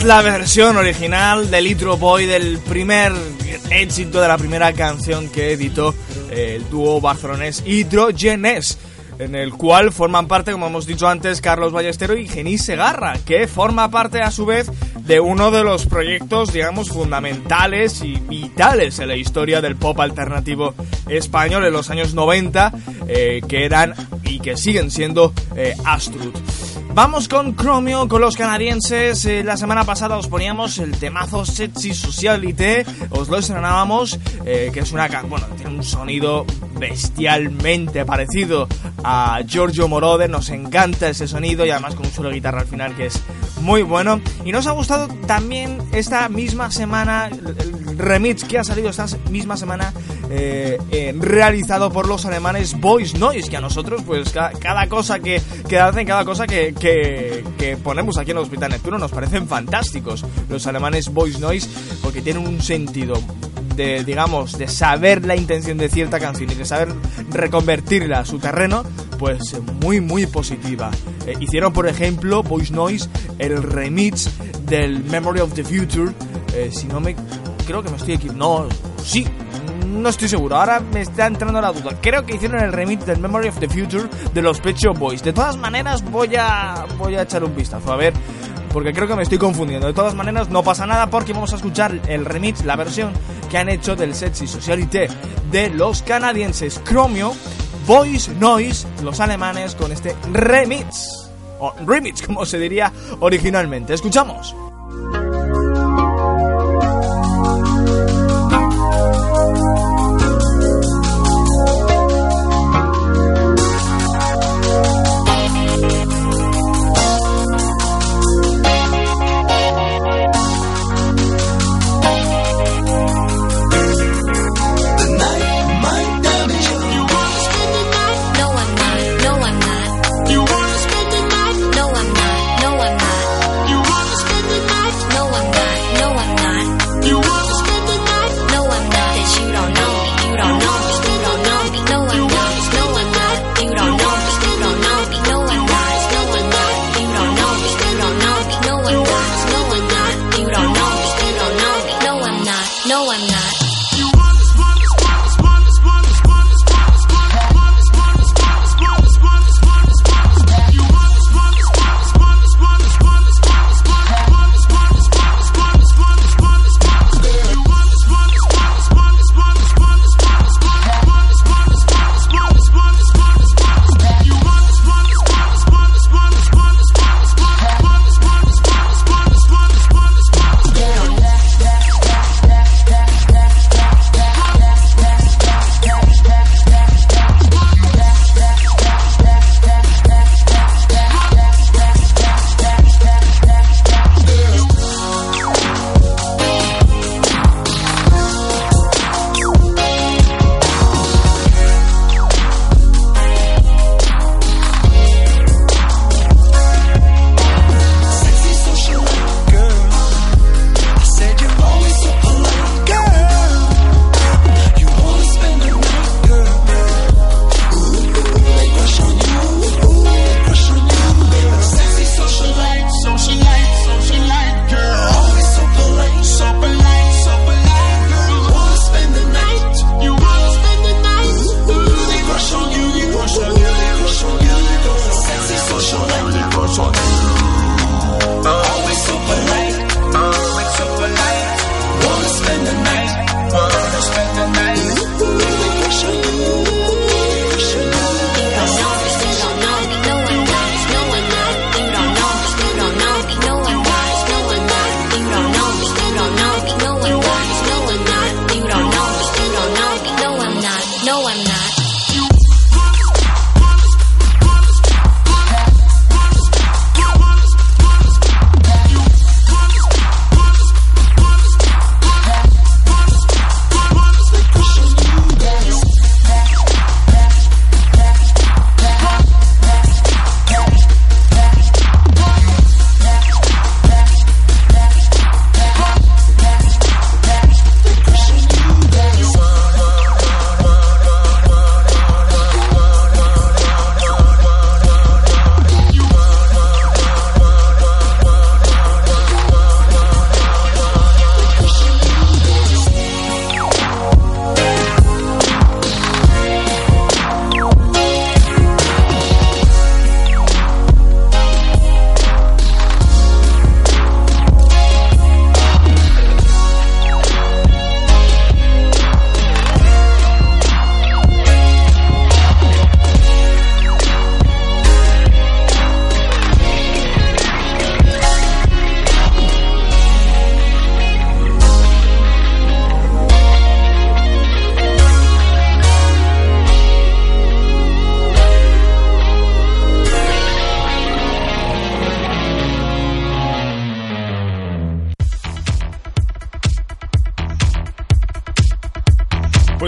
la versión original de Litro Boy del primer éxito de la primera canción que editó eh, el dúo barcelonés Hidrogenes en el cual forman parte, como hemos dicho antes, Carlos Ballestero y Genís Segarra, que forma parte a su vez de uno de los proyectos, digamos, fundamentales y vitales en la historia del pop alternativo español en los años 90, eh, que eran y que siguen siendo eh, Astrud. Vamos con Chromio, con los canadienses. Eh, la semana pasada os poníamos el temazo Sexy Socialite, os lo estrenábamos, eh, que es una bueno, tiene un sonido bestialmente parecido a Giorgio Moroder, nos encanta ese sonido y además con un solo guitarra al final que es muy bueno. Y nos ha gustado también esta misma semana el remix que ha salido esta misma semana eh, eh, realizado por los alemanes Boys Noise, que a nosotros pues ca- cada, cosa que, que hacen, cada cosa que, que, ponemos aquí en el Hospital Neptuno nos parecen fantásticos. Los alemanes Boys Noise porque tienen un sentido de, digamos, de saber la intención de cierta canción y de saber reconvertirla a su terreno, pues muy, muy positiva. Eh, hicieron, por ejemplo, Voice Noise, el remix del Memory of the Future. si no me. Creo que me estoy equivocando. No, sí. No estoy seguro, ahora me está entrando la duda. Creo que hicieron el remix del Memory of the Future de los Pet Shop Boys. De todas maneras, voy a, voy a echar un vistazo a ver porque creo que me estoy confundiendo. De todas maneras, no pasa nada porque vamos a escuchar el remix, la versión que han hecho del Sexy Socialite de los canadienses Chromio, Voice Noise, los alemanes, con este remix. O remix, como se diría originalmente. Escuchamos.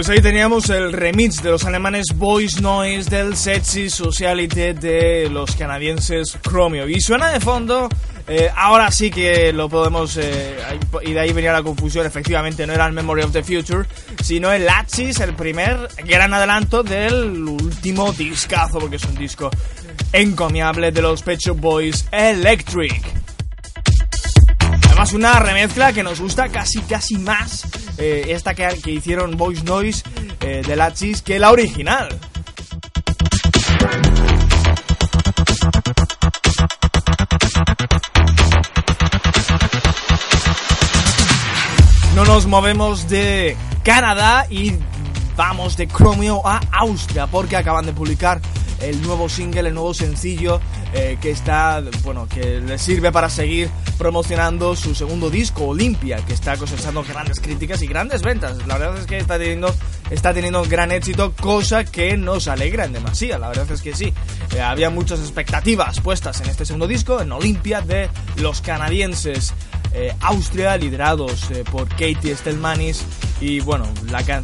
Pues ahí teníamos el remix de los alemanes Voice Noise del Sexy Sociality de los canadienses Chromio. Y suena de fondo, eh, ahora sí que lo podemos, eh, y de ahí venía la confusión, efectivamente no era el Memory of the Future, sino el Latchis, el primer gran adelanto del último discazo, porque es un disco encomiable de los Pet Shop Boys Electric. Además una remezcla que nos gusta casi casi más eh, esta que, que hicieron Voice Noise eh, de Latchis que la original. No nos movemos de Canadá y vamos de Chromio a Austria porque acaban de publicar el nuevo single, el nuevo sencillo eh, que está, bueno, que le sirve para seguir promocionando su segundo disco, Olimpia, que está cosechando grandes críticas y grandes ventas. La verdad es que está teniendo, está teniendo gran éxito, cosa que nos alegra en demasía. La verdad es que sí. Eh, había muchas expectativas puestas en este segundo disco, en Olimpia, de los canadienses. Eh, Austria, liderados eh, por Katie Stelmanis. Y bueno,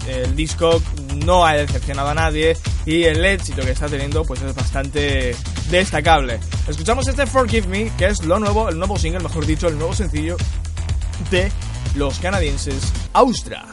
el disco no ha decepcionado a nadie y el éxito que está teniendo pues es bastante destacable. Escuchamos este Forgive Me, que es lo nuevo, el nuevo single, mejor dicho, el nuevo sencillo de los canadienses Austria.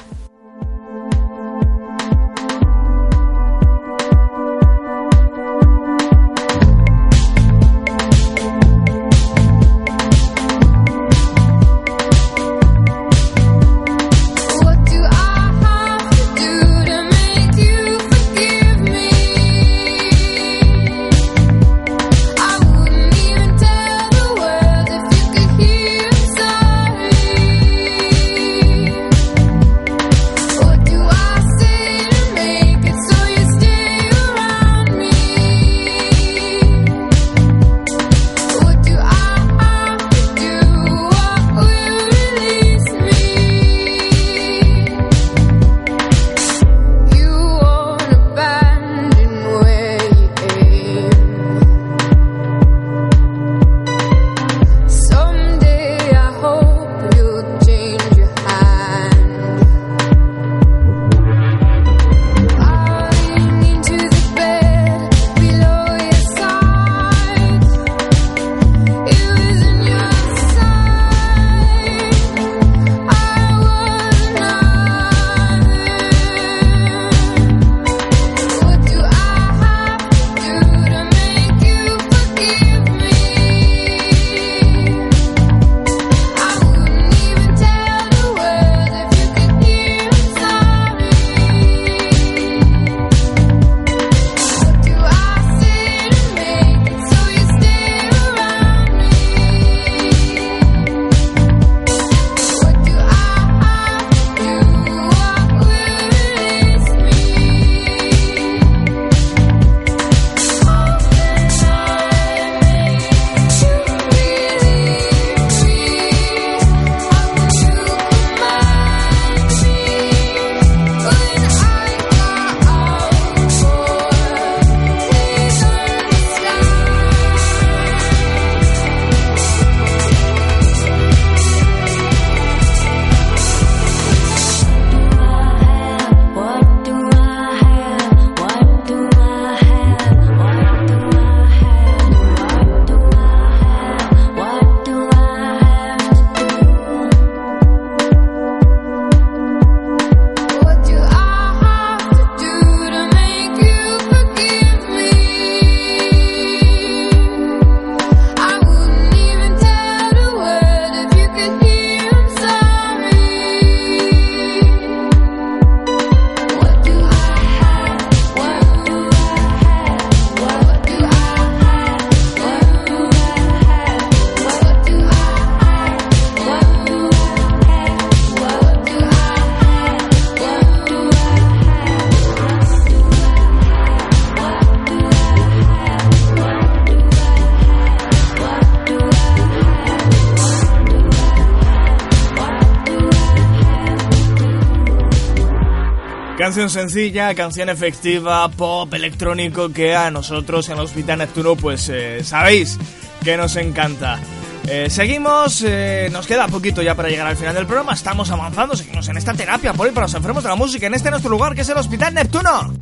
Canción sencilla, canción efectiva, pop electrónico que a nosotros en Hospital Neptuno pues eh, sabéis que nos encanta. Eh, seguimos, eh, nos queda poquito ya para llegar al final del programa, estamos avanzando, seguimos en esta terapia por hoy para los enfermos de la música, en este nuestro lugar que es el Hospital Neptuno.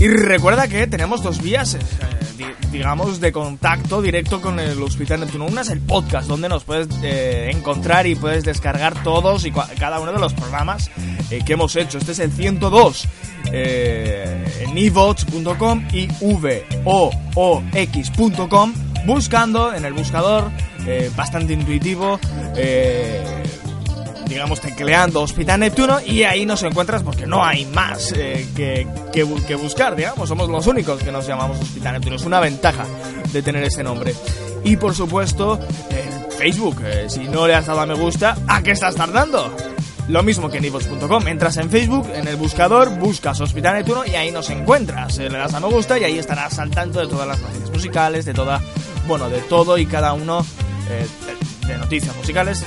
Y recuerda que tenemos dos vías, di- digamos, de contacto directo con el Hospital Neptuno. Una es el podcast, donde nos puedes encontrar y puedes descargar todos y cada uno de los programas eh, que hemos hecho. Este es el 102 eh, en evox.com y voox.com buscando en el buscador, eh, bastante intuitivo, eh, digamos, tecleando Hospital Neptuno y ahí nos encuentras porque no hay más que, que bu- que buscar, digamos, somos los únicos que nos llamamos Hospital Neptuno, es una ventaja de tener ese nombre. Y por supuesto, en Facebook, si no le has dado a me gusta, ¿a qué estás tardando? Lo mismo que en iVoox.com, entras en Facebook, en el buscador, buscas Hospital Neptuno y ahí nos encuentras. Eh, Le das a me gusta y ahí estarás al tanto de todas las noticias musicales, de toda, bueno, de todo y cada uno eh, de, noticias musicales.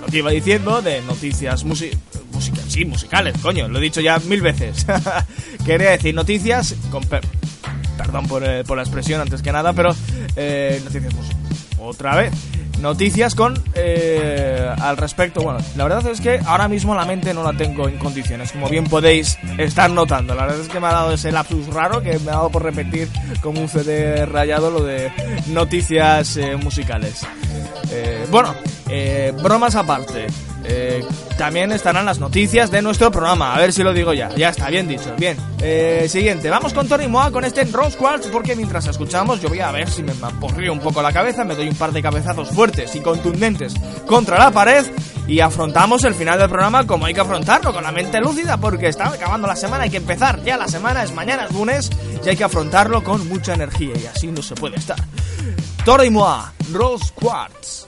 Lo que iba diciendo, de noticias musi música, sí, musicales, coño, lo he dicho ya mil veces. Quería decir noticias con per- perdón por, eh, por la expresión antes que nada, pero noticias musicales. Otra vez. Noticias con eh, al respecto. Bueno, la verdad es que ahora mismo la mente no la tengo en condiciones, como bien podéis estar notando. La verdad es que me ha dado ese lapsus raro que me ha dado por repetir como un CD rayado lo de noticias eh, musicales. Eh, bueno, eh, bromas aparte. Eh, también estarán las noticias de nuestro programa. A ver si lo digo ya. Ya está, bien dicho. Bien. Eh, siguiente. Vamos con Tony Moa con este Rose Quartz. Porque mientras escuchamos, yo voy a ver si me aporrío un poco la cabeza. Me doy un par de cabezazos fuertes y contundentes contra la pared. Y afrontamos el final del programa como hay que afrontarlo, con la mente lúcida. Porque está acabando la semana. Hay que empezar ya la semana. Es mañana, es lunes. Y hay que afrontarlo con mucha energía. Y así no se puede estar. Toro Rose Quartz.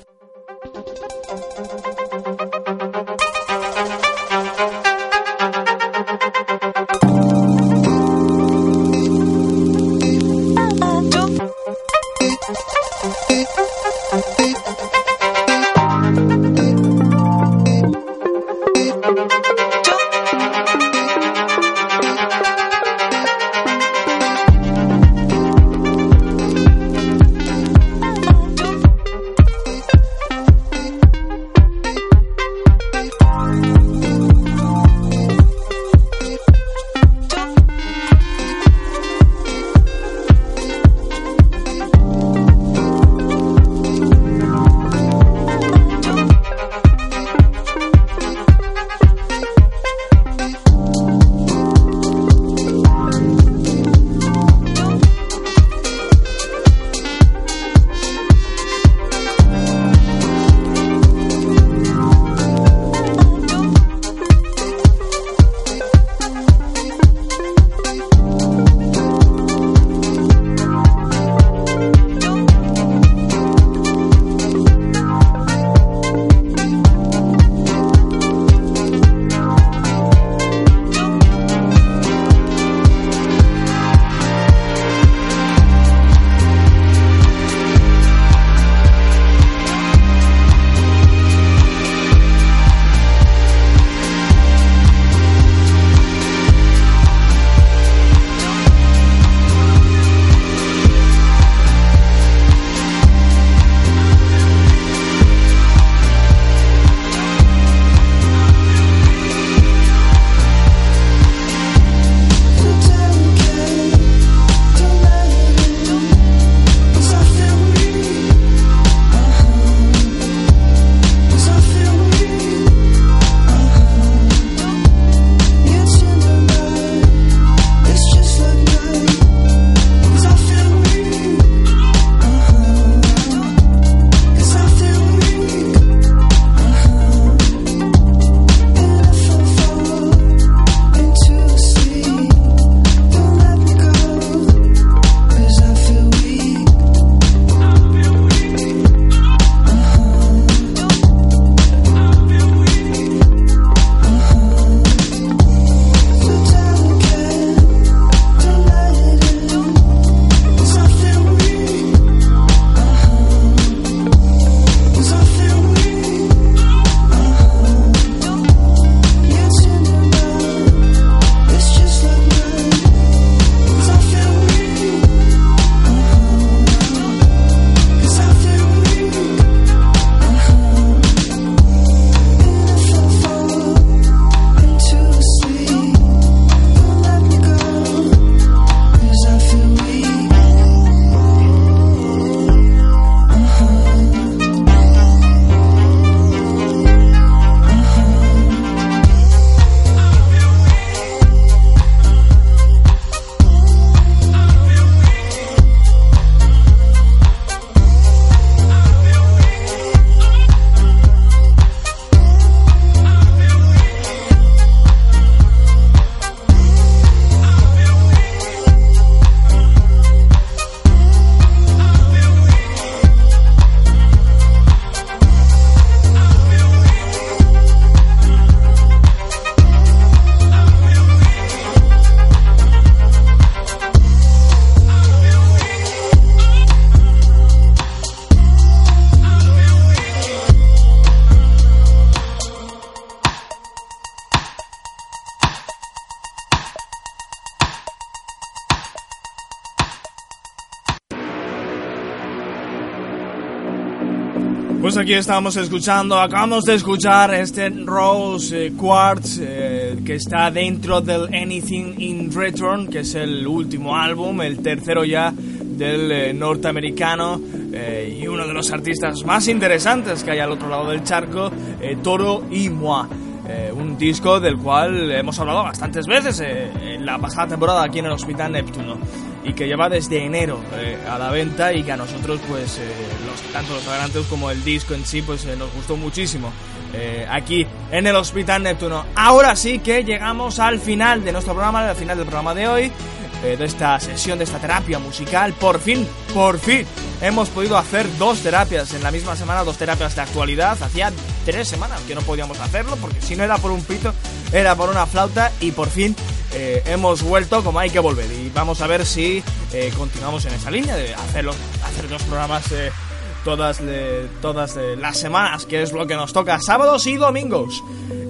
Aquí estábamos escuchando, acabamos de escuchar este Rose eh, Quartz eh, que está dentro del Anything in Return, que es el último álbum, el tercero ya del eh, norteamericano eh, y uno de los artistas más interesantes que hay al otro lado del charco, Toro y Moi. Un disco del cual hemos hablado bastantes veces en la pasada temporada aquí en el Hospital Neptuno y que lleva desde enero a la venta y que a nosotros pues tanto los adelantos como el disco en sí pues eh, nos gustó muchísimo eh, aquí en el Hospital Neptuno. Ahora sí que llegamos al final de nuestro programa, al final del programa de hoy, eh, de esta sesión, de esta terapia musical. Por fin, por fin, hemos podido hacer dos terapias en la misma semana, dos terapias de actualidad. Hacía tres semanas que no podíamos hacerlo, porque si no era por un pito, era por una flauta y por fin hemos vuelto como hay que volver. Y vamos a ver si continuamos en esa línea de hacerlo, hacer dos programas todas, todas de las semanas, que es lo que nos toca, sábados y domingos.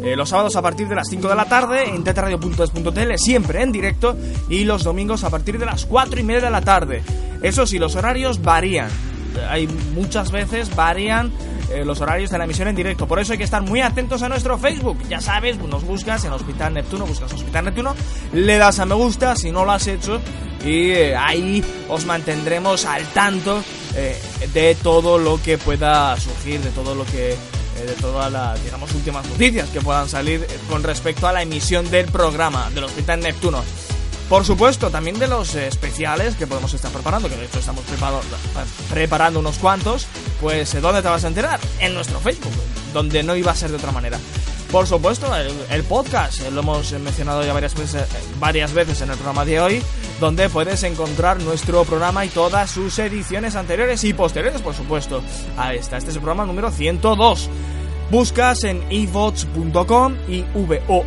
Eh, los sábados a partir de las 5 de la tarde en tetradio.es.tl, siempre en directo, y los domingos a partir de las 4 y media de la tarde. Eso sí, los horarios varían. Eh, Hay muchas veces varían eh, los horarios de la emisión en directo. Por eso hay que estar muy atentos a nuestro Facebook. Ya sabes, nos buscas en Hospital Neptuno, buscas Hospital Neptuno, le das a me gusta si no lo has hecho y eh, ahí os mantendremos al tanto eh, de todo lo que pueda surgir, de todo lo que eh, de todas las digamos últimas noticias que puedan salir eh, con respecto a la emisión del programa del Hospital Neptuno. Por supuesto, también de los especiales que podemos estar preparando, que de hecho estamos preparando unos cuantos, pues ¿dónde te vas a enterar? En nuestro Facebook, donde no iba a ser de otra manera. Por supuesto, el, podcast, eh, lo hemos mencionado ya varias veces, eh, varias veces en el programa de hoy, donde puedes encontrar nuestro programa y todas sus ediciones anteriores y posteriores, por supuesto, a esta. Este es el programa número 102. Buscas en evox.com y voox.com,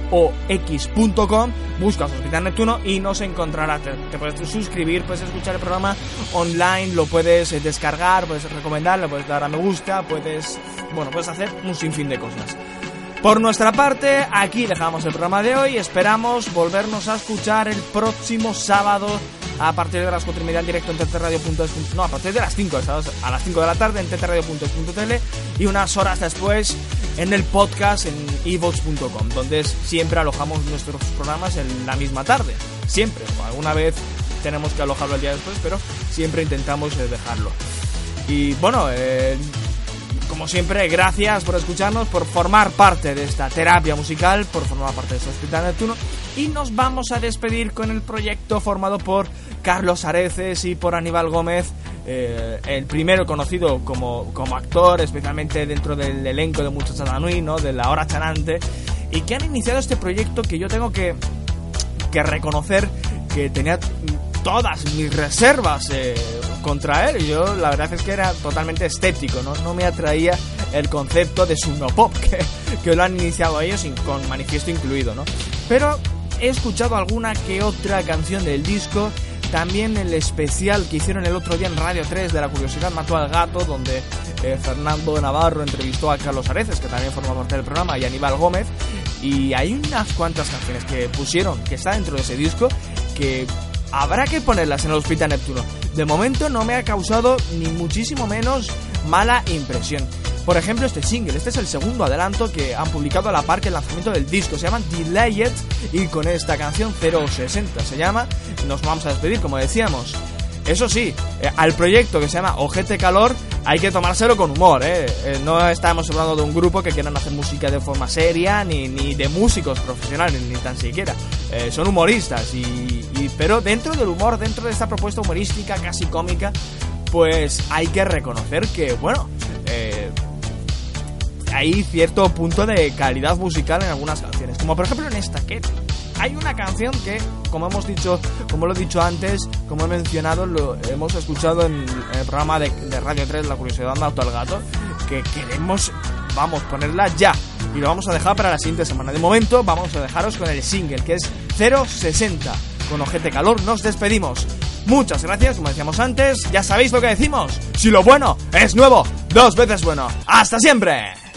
buscas Hospital Neptuno y nos encontrarás. Te, te puedes suscribir, puedes escuchar el programa online, lo puedes eh, descargar, puedes recomendar, le puedes dar a me gusta, puedes, bueno, puedes hacer un sinfín de cosas. Por nuestra parte, aquí dejamos el programa de hoy. Esperamos volvernos a escuchar el próximo sábado a partir de las 4 y media en directo en tetradio.es. No, a partir de las 5, ¿sabes? a las 5 de la tarde en tetradio.es.tl y unas horas después en el podcast en evox.com, donde siempre alojamos nuestros programas en la misma tarde. Siempre. Alguna vez tenemos que alojarlo el día después, pero siempre intentamos eh, dejarlo. Y bueno, eh, como siempre, gracias por escucharnos, por formar parte de esta terapia musical, por formar parte de este Hospital Neptuno. Y nos vamos a despedir con el proyecto formado por Carlos Areces y por Aníbal Gómez, eh, el primero conocido como, como actor, especialmente dentro del elenco de Muchacha Nui, ¿no? de la hora chanante, y que han iniciado este proyecto que yo tengo que, que reconocer que tenía todas mis reservas eh, contra él. Yo la verdad es que era totalmente escéptico, ¿no? No me atraía el concepto de su no pop, que, que lo han iniciado ellos con manifiesto incluido, ¿no? Pero he escuchado alguna que otra canción del disco. También el especial que hicieron el otro día en Radio 3 de La Curiosidad Mató al Gato, donde eh, Fernando Navarro entrevistó a Carlos Areces, que también forma parte del programa, y Aníbal Gómez. Y hay unas cuantas canciones que pusieron, que está dentro de ese disco, que habrá que ponerlas en el Hospital Neptuno. De momento no me ha causado ni muchísimo menos mala impresión. Por ejemplo, este single, este es el segundo adelanto que han publicado a la par que el lanzamiento del disco. Se llama Delayed y con esta canción 060 se llama. Nos vamos a despedir, como decíamos. Eso sí, eh, al proyecto que se llama Ojete Calor hay que tomárselo con humor, ¿eh? Eh, No estamos hablando de un grupo que quieran hacer música de forma seria, ni, ni de músicos profesionales, ni tan siquiera. Eh, son humoristas, y, pero dentro del humor, dentro de esta propuesta humorística, casi cómica, pues hay que reconocer que, bueno, hay cierto punto de calidad musical en algunas canciones. Como por ejemplo en esta, que hay una canción que, como hemos dicho, como lo he dicho antes, como he mencionado, lo hemos escuchado en el programa de, de Radio 3, La Curiosidad Mato al Gato, que queremos, vamos, ponerla ya. Y lo vamos a dejar para la siguiente semana. De momento, vamos a dejaros con el single, que es 060. Con Ojete Calor nos despedimos. Muchas gracias, como decíamos antes. Ya sabéis lo que decimos. Si lo bueno es nuevo, dos veces bueno. ¡Hasta siempre!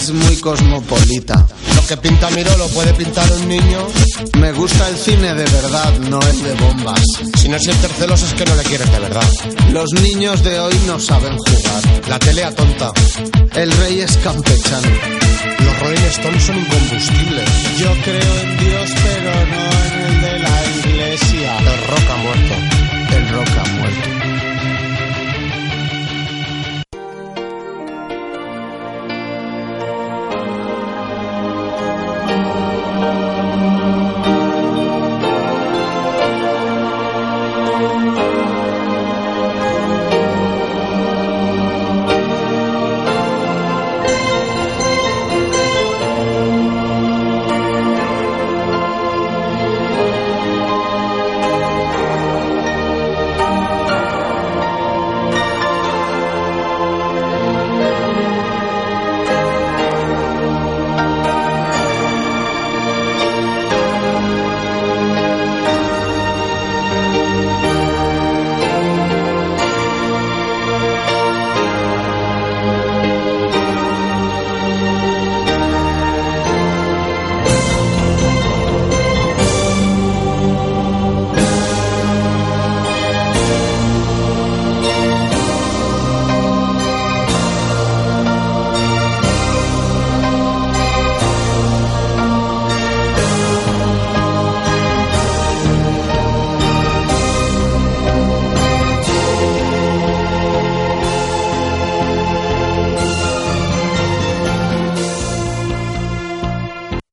es muy cosmopolita. Lo que pinta Miro lo puede pintar un niño. Me gusta el cine de verdad, no es de bombas. Si no es el terceros es que no le quieres de verdad. Los niños de hoy no saben jugar. La tele a tonta. El rey es campechano. Los Rolling Stones son incombustibles. Yo creo en Dios, pero no en el de la iglesia. El rock muerto. El rock muerto.